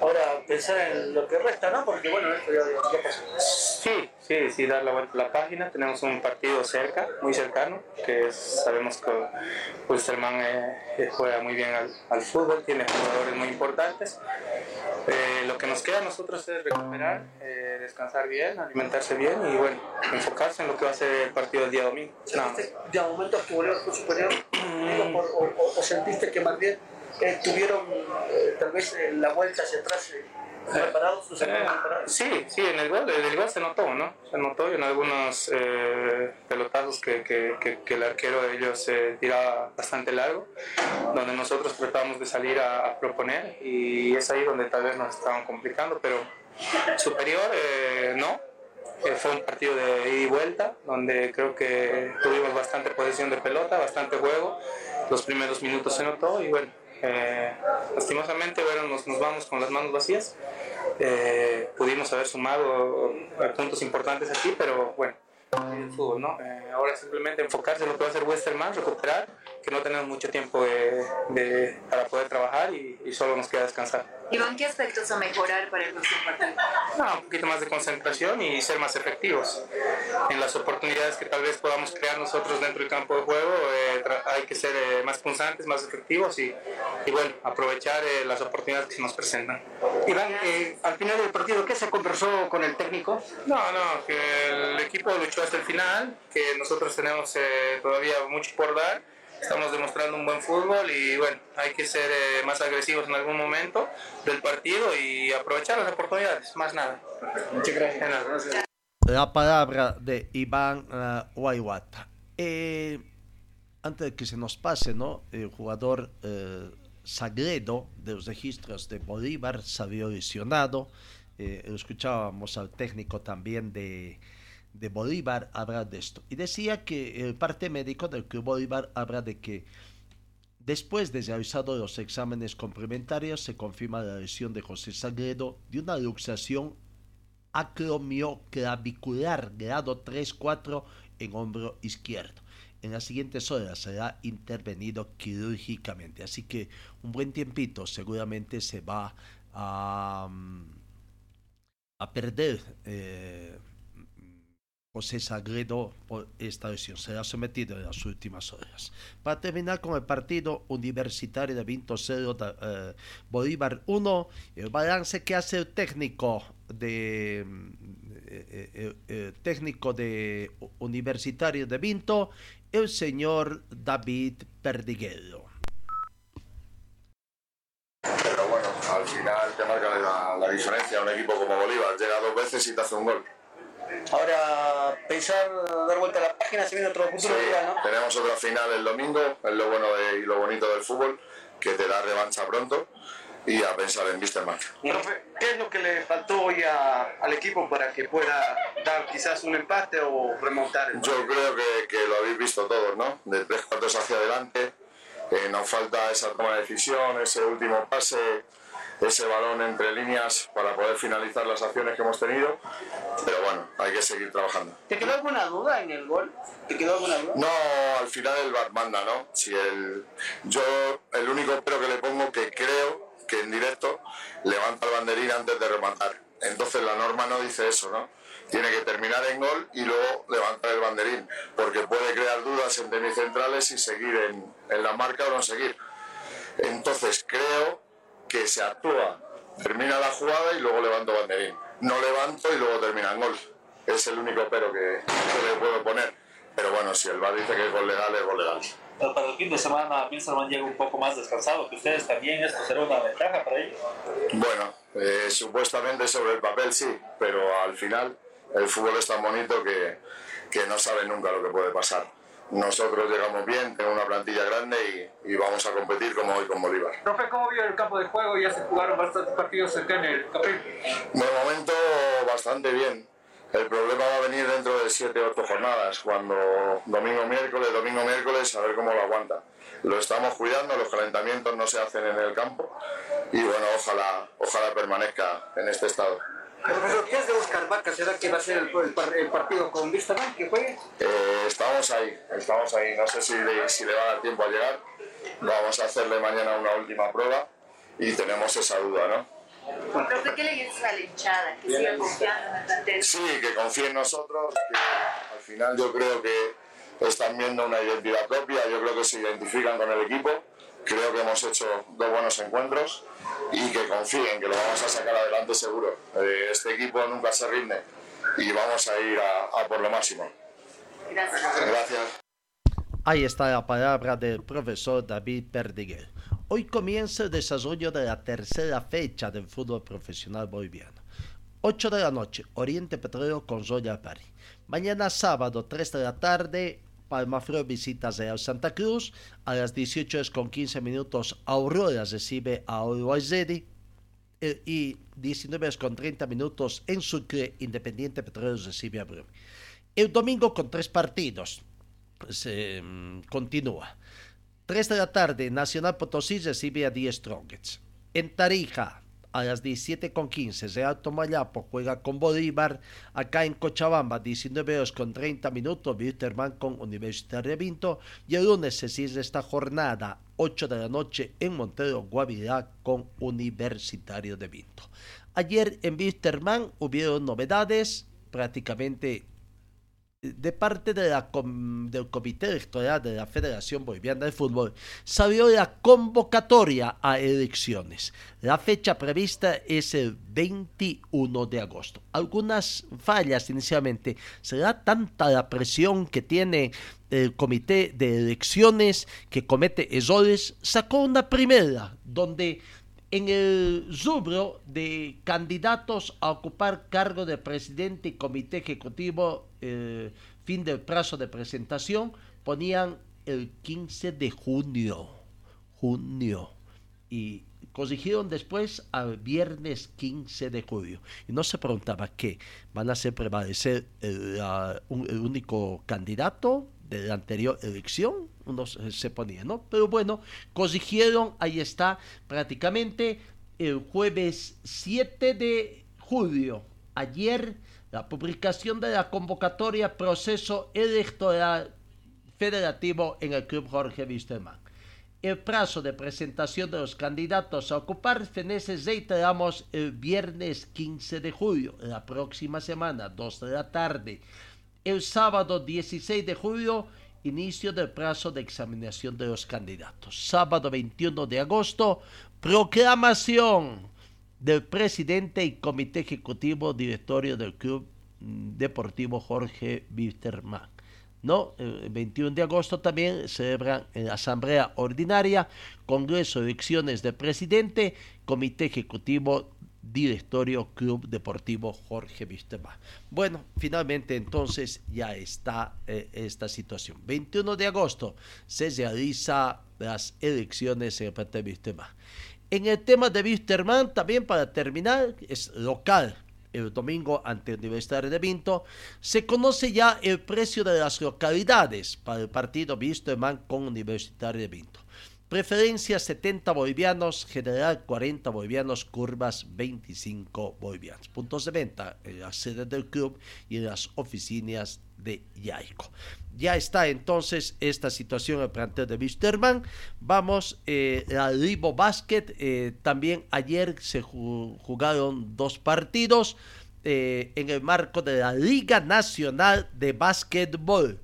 Ahora pensar en lo que resta, ¿no? Porque bueno, esto ya, ya pasó. Sí, sí, sí, dar la vuelta a la página. Tenemos un partido cerca, muy cercano, que es- sabemos que Wilstermann eh, juega muy bien al, al fútbol, tiene jugadores muy importantes. Eh, lo que nos queda a nosotros es recuperar, eh, descansar bien, alimentarse bien y bueno, enfocarse en lo que va a ser el partido del día domingo. Nada más. ¿De momentos tu Bolívar fue superior? O, o- o sentiste que más bien eh, tuvieron eh, tal vez eh, la vuelta hacia atrás eh, Eh, preparados? sí, sí, en el gol, en el gol se notó, ¿no? Se notó en algunos eh, pelotazos que, que- que- que el arquero de ellos eh, tiraba bastante largo, donde nosotros tratábamos de salir a, a proponer y es ahí donde tal vez nos estaban complicando, pero superior eh, no. Eh, fue un partido de ida y vuelta, donde creo que tuvimos bastante posesión de pelota, bastante juego. Los primeros minutos se notó y bueno, eh, lastimosamente bueno, nos, nos vamos con las manos vacías. Eh, pudimos haber sumado puntos importantes aquí, pero bueno, el fútbol, ¿no? Eh, ahora simplemente enfocarse en lo que va a hacer Westerman, recuperar, que no tenemos mucho tiempo de- de- para poder trabajar y, y solo nos queda descansar. Iván, ¿qué aspectos a mejorar para el próximo partido? No, un poquito más de concentración y ser más efectivos. En las oportunidades que tal vez podamos crear nosotros dentro del campo de juego, eh, hay que ser eh, más punzantes, más efectivos y, y bueno, aprovechar eh, las oportunidades que se nos presentan. Iván, eh, al final del partido, ¿qué se conversó con el técnico? No, no, que el equipo luchó hasta el final, que nosotros tenemos eh, todavía mucho por dar, estamos demostrando un buen fútbol y bueno, hay que ser eh, más agresivos en algún momento del partido y aprovechar las oportunidades, más nada. Muchas gracias. La palabra de Iván Guayuata. Eh, antes de que se nos pase, ¿no? El jugador eh, Sagredo de los registros de Bolívar se había lesionado. Eh, escuchábamos al técnico también de, de Bolívar hablar de esto. Y decía que el parte médico del Club Bolívar habla de que después de realizados los exámenes complementarios se confirma la lesión de José Sagredo de una luxación acromioclavicular grado 3-4 en hombro izquierdo. En las siguientes horas será intervenido quirúrgicamente. Así que un buen tiempito seguramente se va a, mm, a perder eh, José Sagredo por esta lesión. Será sometido en las últimas horas. Para terminar con el partido universitario de Vinto 0, da- eh, Bolívar 1, el balance que hace el técnico de mm, eh, eh, eh, técnico de Universitario de Vinto, el señor David Perdiguero. Pero bueno, al final te marca la, la diferencia. Un equipo como Bolívar llega dos veces y te hace un gol. Ahora, pensar, dar vuelta a la página, se viene otro Sí, futuro rival, ¿no? tenemos otra final el domingo, es lo bueno de- y lo bonito del fútbol, que te da revancha pronto y a pensar en Wisterman. Profe, ¿qué es lo que le faltó hoy a- al equipo para que pueda dar quizás un empate o remontar? el Yo creo que, que lo habéis visto todos, ¿no? De tres cuartos hacia adelante, eh, nos falta esa toma de decisión, ese último pase, ese balón entre líneas para poder finalizar las acciones que hemos tenido, pero bueno, hay que seguir trabajando. ¿Te quedó alguna duda en el gol? ¿Te quedó alguna duda? No, al final el VAR manda, ¿no? Si el, yo el único pero que le pongo que creo que en directo levanta el banderín antes de rematar. Entonces la norma no dice eso, ¿no? Tiene que terminar en gol y luego levantar el banderín, porque puede crear dudas en semicentrales y seguir en, en la marca o no seguir. Entonces creo que se actúa, termina la jugada y luego levanto banderín. No levanto y luego termina en gol. Es el único pero que, que le puedo poner. Pero bueno, si el VAR dice que es gol legal, es gol legal. Pero para el fin de semana Wilstermann llega un poco más descansado que ustedes también. ¿Esto será una ventaja para ellos? Bueno, eh, supuestamente sobre el papel sí, pero al final el fútbol es tan bonito que, que no sabe nunca lo que puede pasar. Nosotros llegamos bien, tenemos una plantilla grande y, y vamos a competir como hoy con Bolívar. Profe, ¿cómo vio el campo de juego? Ya se jugaron bastantes partidos acá en el Capel. De momento bastante bien. El problema va a venir dentro de 7 o 8 jornadas, cuando domingo, miércoles, domingo, miércoles, a ver cómo lo aguanta. Lo estamos cuidando, los calentamientos no se hacen en el campo y bueno, ojalá, ojalá permanezca en este estado. Profesor, ¿qué es de Oscar Vaca? ¿Será que va a ser el, el par- el partido con Vista Man que juegue? Eh, estamos ahí, estamos ahí. No sé si le, si le va a dar tiempo a llegar. Vamos a hacerle mañana una última prueba y tenemos esa duda, ¿no? Profe, ¿qué le dices a la hinchada? Que siga confiando en el plantel. Sí, que confíe en nosotros, que al final yo creo que están viendo una identidad propia, yo creo que se identifican con el equipo, creo que hemos hecho dos buenos encuentros y que confíen, que lo vamos a sacar adelante seguro. Eh, este equipo nunca se rinde y vamos a ir a, a por lo máximo. Gracias. Gracias. Ahí está la palabra del profesor David Perdiguer. Hoy comienza el desarrollo de la tercera fecha del fútbol profesional boliviano. 8 de la noche, Oriente Petrolero con Royal Party. Mañana sábado, 3 de la tarde, Palmaflor visita Real Santa Cruz. A las 18 horas con 15 minutos, Aurora recibe a Ready. Eh, y 19 horas con 30 minutos en Sucre, Independiente Petrolero recibe a Brumi. El domingo con tres partidos se mm, continúa. 3 de la tarde, Nacional Potosí recibe a 10 Strongets. En Tarija, a las 17.15, Real Tomayapo juega con Bolívar. Acá en Cochabamba, 19 horas con 30 minutos, Wilterman con Universitario de Vinto. Y el lunes se cierra esta jornada, 8 de la noche, en Montero, Guavirá con Universitario de Vinto. Ayer en Wilterman hubieron novedades, prácticamente de parte de la del Comité Electoral de la Federación Boliviana de Fútbol, salió la convocatoria a elecciones. La fecha prevista es el 21 de agosto. Algunas fallas inicialmente. ¿Será tanta la presión que tiene el Comité de Elecciones que comete errores? Sacó una primera donde en el rubro de candidatos a ocupar cargo de presidente y comité ejecutivo, eh, fin del plazo de presentación, ponían el 15 de junio. Junio. Y corrigieron después al viernes 15 de julio. Y no se preguntaba qué, van a hacer prevalecer el, un- el único candidato de la anterior elección, uno se se ponía, ¿no? Pero bueno, corrigieron, ahí está, prácticamente el jueves 7 de julio, ayer, la publicación de la convocatoria proceso electoral federativo en el Club Jorge Wisterman. El plazo de presentación de los candidatos a ocupar feneces reiteramos el viernes 15 de julio, la próxima semana, 2 de la tarde. El sábado 16 de julio, inicio del plazo de examinación de los candidatos. Sábado 21 de agosto, proclamación del presidente y comité ejecutivo directorio del Club Deportivo Jorge Wisterman. ¿no? El 21 de agosto también celebran en la Asamblea Ordinaria, Congreso, elecciones de presidente, Comité Ejecutivo, Directorio Club Deportivo Jorge Vistema. Bueno, finalmente entonces ya está eh, esta situación. 21 de agosto se realiza las elecciones en el Vistema. En el tema de Wisterman, también para terminar, es local. El domingo ante Universitario de Vinto se conoce ya el precio de las localidades para el partido Wisterman con Universitario de Vinto. Preferencia 70 bolivianos, general 40 bolivianos, curvas 25 bolivianos. Puntos de venta en la sede del club y en las oficinas de Yaico. Ya está entonces esta situación en el plantel de Wisterman. Vamos eh, al Libo Basket. eh, también ayer se ju- jugaron dos partidos eh, en el marco de la Liga Nacional de Básquetbol.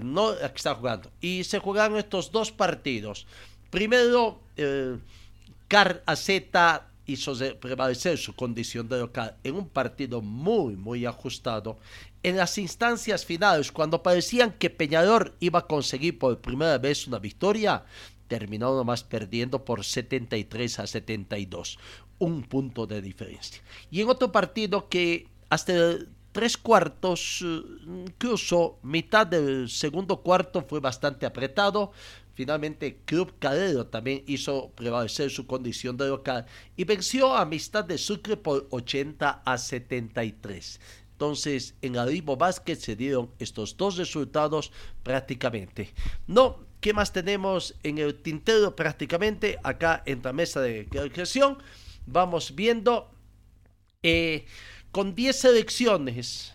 No está jugando. Y se jugaron estos dos partidos. Primero, Car AZ hizo prevalecer su condición de local en un partido muy, muy ajustado. En las instancias finales, cuando parecían que Peñador iba a conseguir por primera vez una victoria, terminó nomás perdiendo por 73 a 72. Un punto de diferencia. Y en otro partido que hasta el tres cuartos, eh, incluso mitad del segundo cuarto fue bastante apretado. Finalmente, Club Calero también hizo prevalecer su condición de local y venció a Amistad de Sucre por 80 a 73. Entonces, en Arribo Básquet se dieron estos dos resultados prácticamente. No, ¿qué más tenemos en el tintero prácticamente? Acá en la mesa de creación vamos viendo eh, con 10 selecciones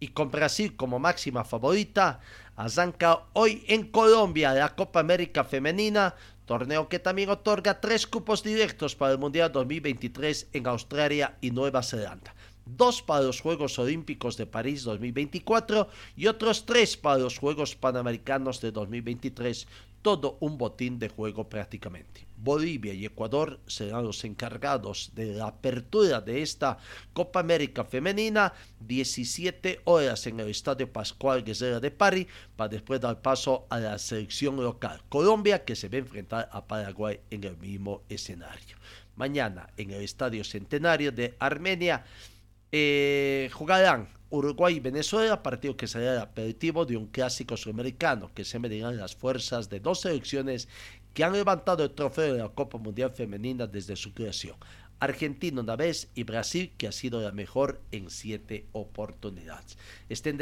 y con Brasil como máxima favorita, arranca hoy en Colombia la Copa América Femenina, torneo que también otorga tres cupos directos para el Mundial 2023 en Australia y Nueva Zelanda dos para los Juegos Olímpicos de París 2024 y otros tres para los Juegos Panamericanos de 2023. Todo un botín de juego prácticamente. Bolivia y Ecuador serán los encargados de la apertura de esta Copa América Femenina, 17 horas en el Estadio Pascual Guerrera de París, para después dar paso a la selección local. Colombia que se va a enfrentar a Paraguay en el mismo escenario. Mañana en el Estadio Centenario de Armenia eh, jugarán Uruguay y Venezuela, partido que será el aperitivo de un clásico sudamericano que se medirán las fuerzas de dos selecciones que han levantado el trofeo de la Copa Mundial Femenina desde su creación. Argentina una vez y Brasil que ha sido la mejor en siete oportunidades. Este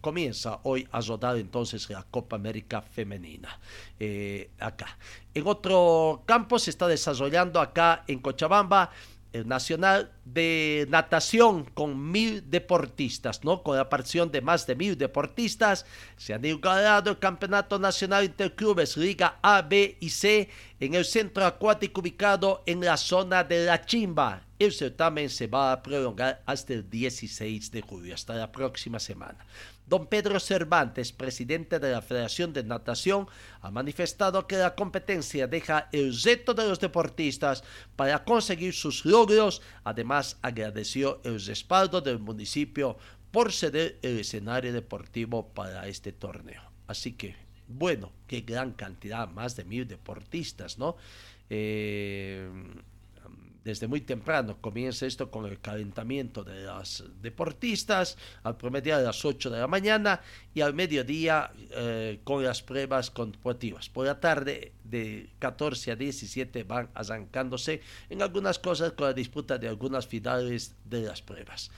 comienza hoy a rodar entonces la Copa América Femenina eh, acá. En otro campo se está desarrollando acá en Cochabamba el Nacional de Natación con mil deportistas, ¿no? Con la participación de más de mil deportistas, se han inaugurado el Campeonato Nacional Interclubes Liga A, B y C en el centro acuático ubicado en la zona de La Chimba. El certamen se va a prolongar hasta el 16 de julio, hasta la próxima semana. Don Pedro Cervantes, presidente de la Federación de Natación, ha manifestado que la competencia deja el reto de los deportistas para conseguir sus logros. Además, agradeció el respaldo del municipio por ceder el escenario deportivo para este torneo. Así que, bueno, qué gran cantidad, más de mil deportistas, ¿no? Eh, desde muy temprano. Comienza esto con el calentamiento de las deportistas al promedio de las 8 de la mañana y al mediodía eh, con las pruebas competitivas. Por la tarde de 14 a 17 van arrancándose en algunas cosas con la disputa de algunas finales de las pruebas.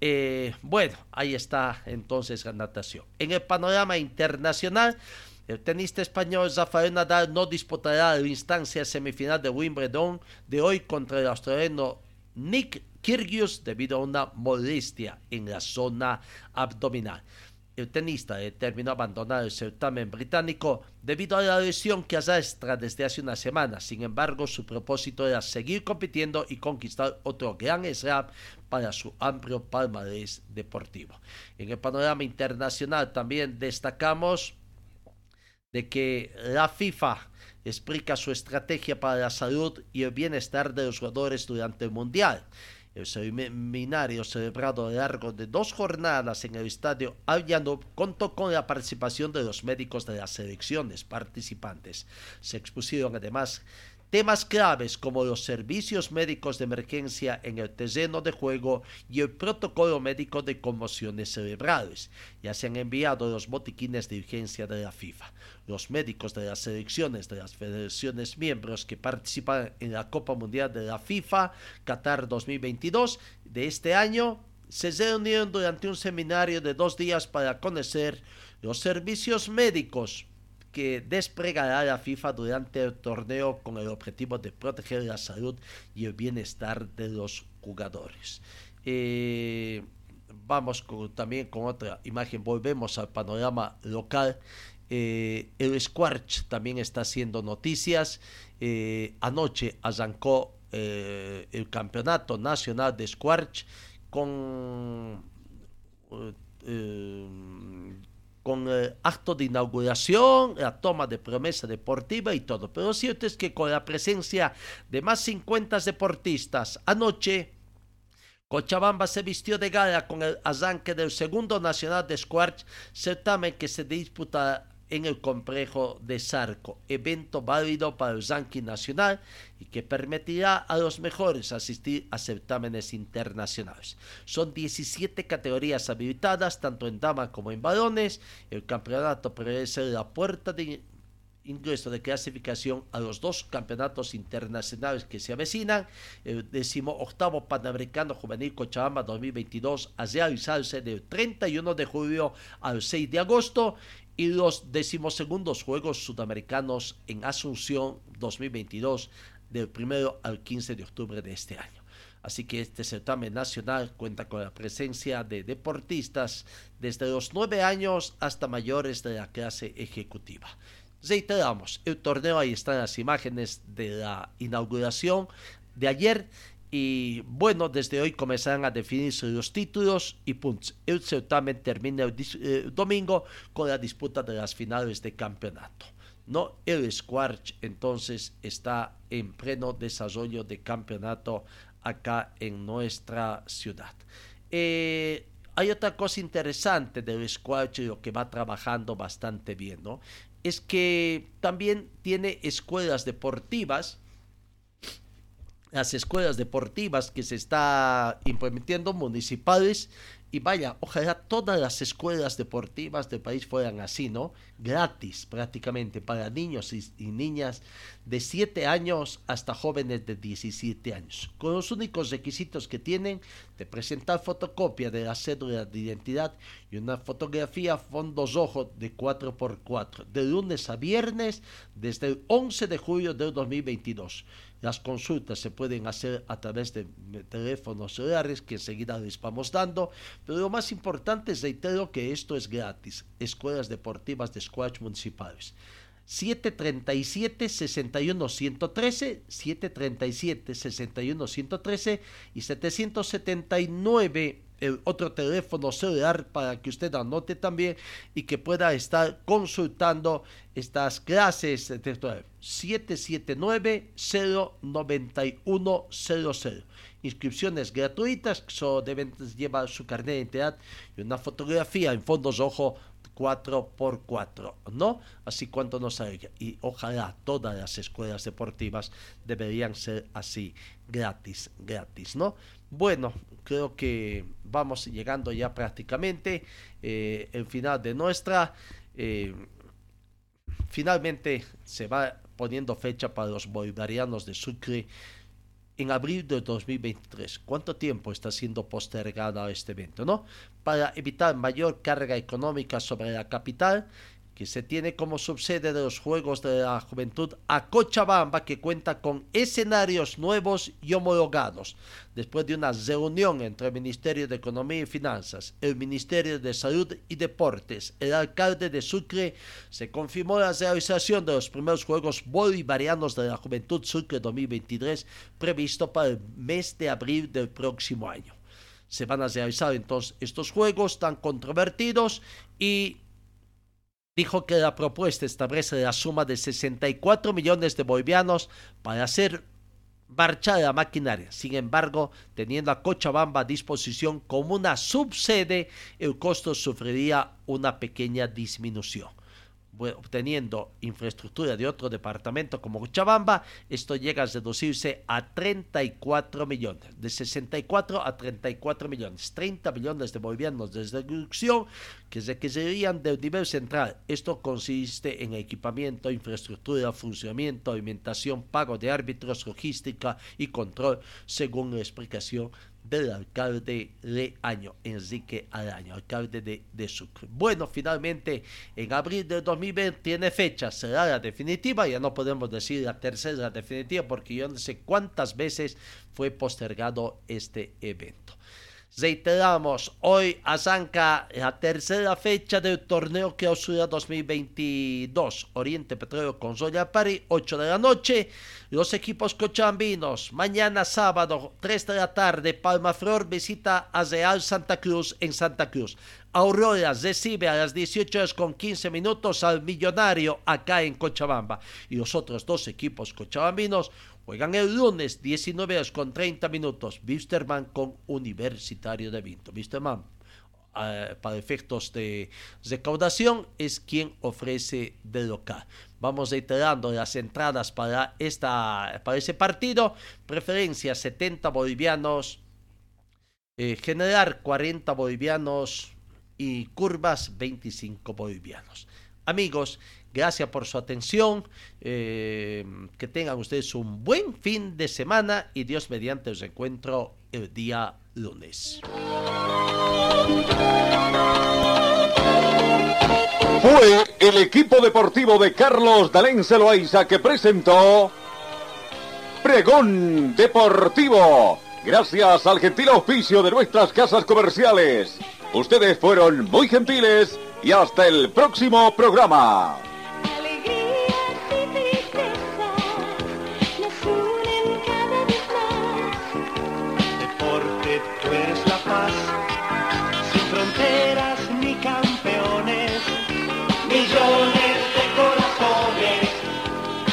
Eh, bueno, ahí está entonces la natación. En el panorama internacional, el tenista español Rafael Nadal no disputará la instancia semifinal de Wimbledon de hoy contra el australiano Nick Kyrgios debido a una molestia en la zona abdominal. El tenista determinó abandonar el certamen británico debido a la lesión que arrastra desde hace una semana. Sin embargo, su propósito era seguir compitiendo y conquistar otro gran slam para su amplio palmarés deportivo. En el panorama internacional también destacamos de que la FIFA explica su estrategia para la salud y el bienestar de los jugadores durante el Mundial. El seminario celebrado a lo largo de dos jornadas en el estadio Aviano contó con la participación de los médicos de las selecciones participantes. Se expusieron además Temas claves como los servicios médicos de emergencia en el terreno de juego y el protocolo médico de conmociones cerebrales. Ya se han enviado los botiquines de urgencia de la FIFA. Los médicos de las selecciones de las federaciones miembros que participan en la Copa Mundial de la FIFA Qatar 2022 de este año se reunieron durante un seminario de dos días para conocer los servicios médicos que desplegará la FIFA durante el torneo con el objetivo de proteger la salud y el bienestar de los jugadores. Eh, vamos también con otra imagen, volvemos al panorama local. Eh, el Squarch también está haciendo noticias. Eh, anoche arrancó el campeonato nacional de Squarch con con el acto de inauguración, la toma de promesa deportiva y todo. Pero lo cierto es que con la presencia de más 50 deportistas anoche, Cochabamba se vistió de gala con el arranque del segundo nacional de Squash, certamen que se disputa en el complejo de Sarco, evento válido para el ranking nacional y que permitirá a los mejores asistir a certámenes internacionales. Son 17 categorías habilitadas, tanto en damas como en varones. El campeonato prevé ser la puerta de ingreso de clasificación a los dos campeonatos internacionales que se avecinan. El octavo Panamericano Juvenil Cochabamba 2022 a realizarse del 31 de julio al 6 de agosto y los decimosegundos Juegos Sudamericanos en Asunción 2022 del 1 al 15 de octubre de este año. Así que este certamen nacional cuenta con la presencia de deportistas desde los 9 años hasta mayores de la clase ejecutiva. Reiteramos, el torneo, ahí están las imágenes de la inauguración de ayer. Y bueno, desde hoy comenzarán a definirse los títulos y puntos. El certamen termina el, eh, domingo con la disputa de las finales de campeonato. No, el Squash entonces está en pleno desarrollo de campeonato acá en nuestra ciudad. Eh, hay otra cosa interesante del Squash y lo que va trabajando bastante bien, ¿no? es que también tiene escuelas deportivas, las escuelas deportivas que se está implementando municipales y vaya, ojalá todas las escuelas deportivas del país fueran así, ¿no? Gratis prácticamente para niños y, niñas de 7 años hasta jóvenes de 17 años. Con los únicos requisitos que tienen de presentar fotocopia de la cédula de identidad y una fotografía fondo rojo de 4x4, de lunes a viernes desde el 11 de julio del 2022. Las consultas se pueden hacer a través de teléfonos celulares que enseguida les vamos dando, pero lo más importante es reitero que esto es gratis. Escuelas deportivas de squash municipales. 737 61 113, 737 61 113 y 779 el otro teléfono celular para que usted anote también y que pueda estar consultando estas clases de 779-09100. Inscripciones gratuitas, solo deben llevar su carnet de identidad y una fotografía en fondo rojo 4x4, ¿no? Así cuanto nos salga. Y ojalá todas las escuelas deportivas deberían ser así, gratis, gratis, ¿no? Bueno, creo que vamos llegando ya prácticamente eh, el final de nuestra. Eh, finalmente se va poniendo fecha para los bolivarianos de Sucre en abril de 2023. ¿Cuánto tiempo está siendo postergado este evento? ¿no? Para evitar mayor carga económica sobre la capital, que se tiene como subsede de los Juegos de la Juventud a Cochabamba, que cuenta con escenarios nuevos y homologados. Después de una reunión entre el Ministerio de Economía y Finanzas, el Ministerio de Salud y Deportes, el alcalde de Sucre, se confirmó la realización de los primeros Juegos Bolivarianos de la Juventud Sucre 2023, previsto para el mes de abril del próximo año. Se van a realizar entonces estos juegos tan controvertidos y dijo que la propuesta establece la suma de 64 millones de bolivianos para hacer marchar la maquinaria. Sin embargo, teniendo a Cochabamba a disposición como una subsede, el costo sufriría una pequeña disminución obteniendo infraestructura de otro departamento como Cochabamba, esto llega a reducirse a 34 millones, de 64 a 34 millones, 30 millones de bolivianos de reducción que requerirían del nivel central. Esto consiste en equipamiento, infraestructura, funcionamiento, alimentación, pago de árbitros, logística y control, según la explicación del alcalde de Año, Enrique Araño, alcalde de, de, Sucre. Bueno, finalmente en abril del 2020 tiene fecha, será la definitiva, ya no podemos decir la tercera definitiva porque yo no sé cuántas veces fue postergado este evento. Reiteramos, hoy arranca la tercera fecha del torneo Clausura 2022. Oriente Petróleo con Zoya Pari, 8 de la noche. Los equipos cochambinos, mañana sábado, 3 de la tarde, Palma Flor visita a Real Santa Cruz en Santa Cruz. Aurora recibe a las 18 horas con 15 minutos al Millonario acá en Cochabamba. Y los otros dos equipos cochabambinos Juegan el lunes 19 horas con 30 minutos. Wisterman con Universitario de Vinto. Wisterman, eh, para efectos de recaudación, es quien ofrece de local. Vamos reiterando las entradas para, esta, para ese partido. Preferencia 70 bolivianos. Eh, generar 40 bolivianos y curvas 25 bolivianos. Amigos, gracias por su atención. eh, que tengan ustedes un buen fin de semana y Dios mediante os encuentro el día lunes. Fue el equipo deportivo de Carlos Dalén Celoaiza que presentó Pregón Deportivo. Gracias al gentil auspicio de nuestras casas comerciales. Ustedes fueron muy gentiles y hasta el próximo programa.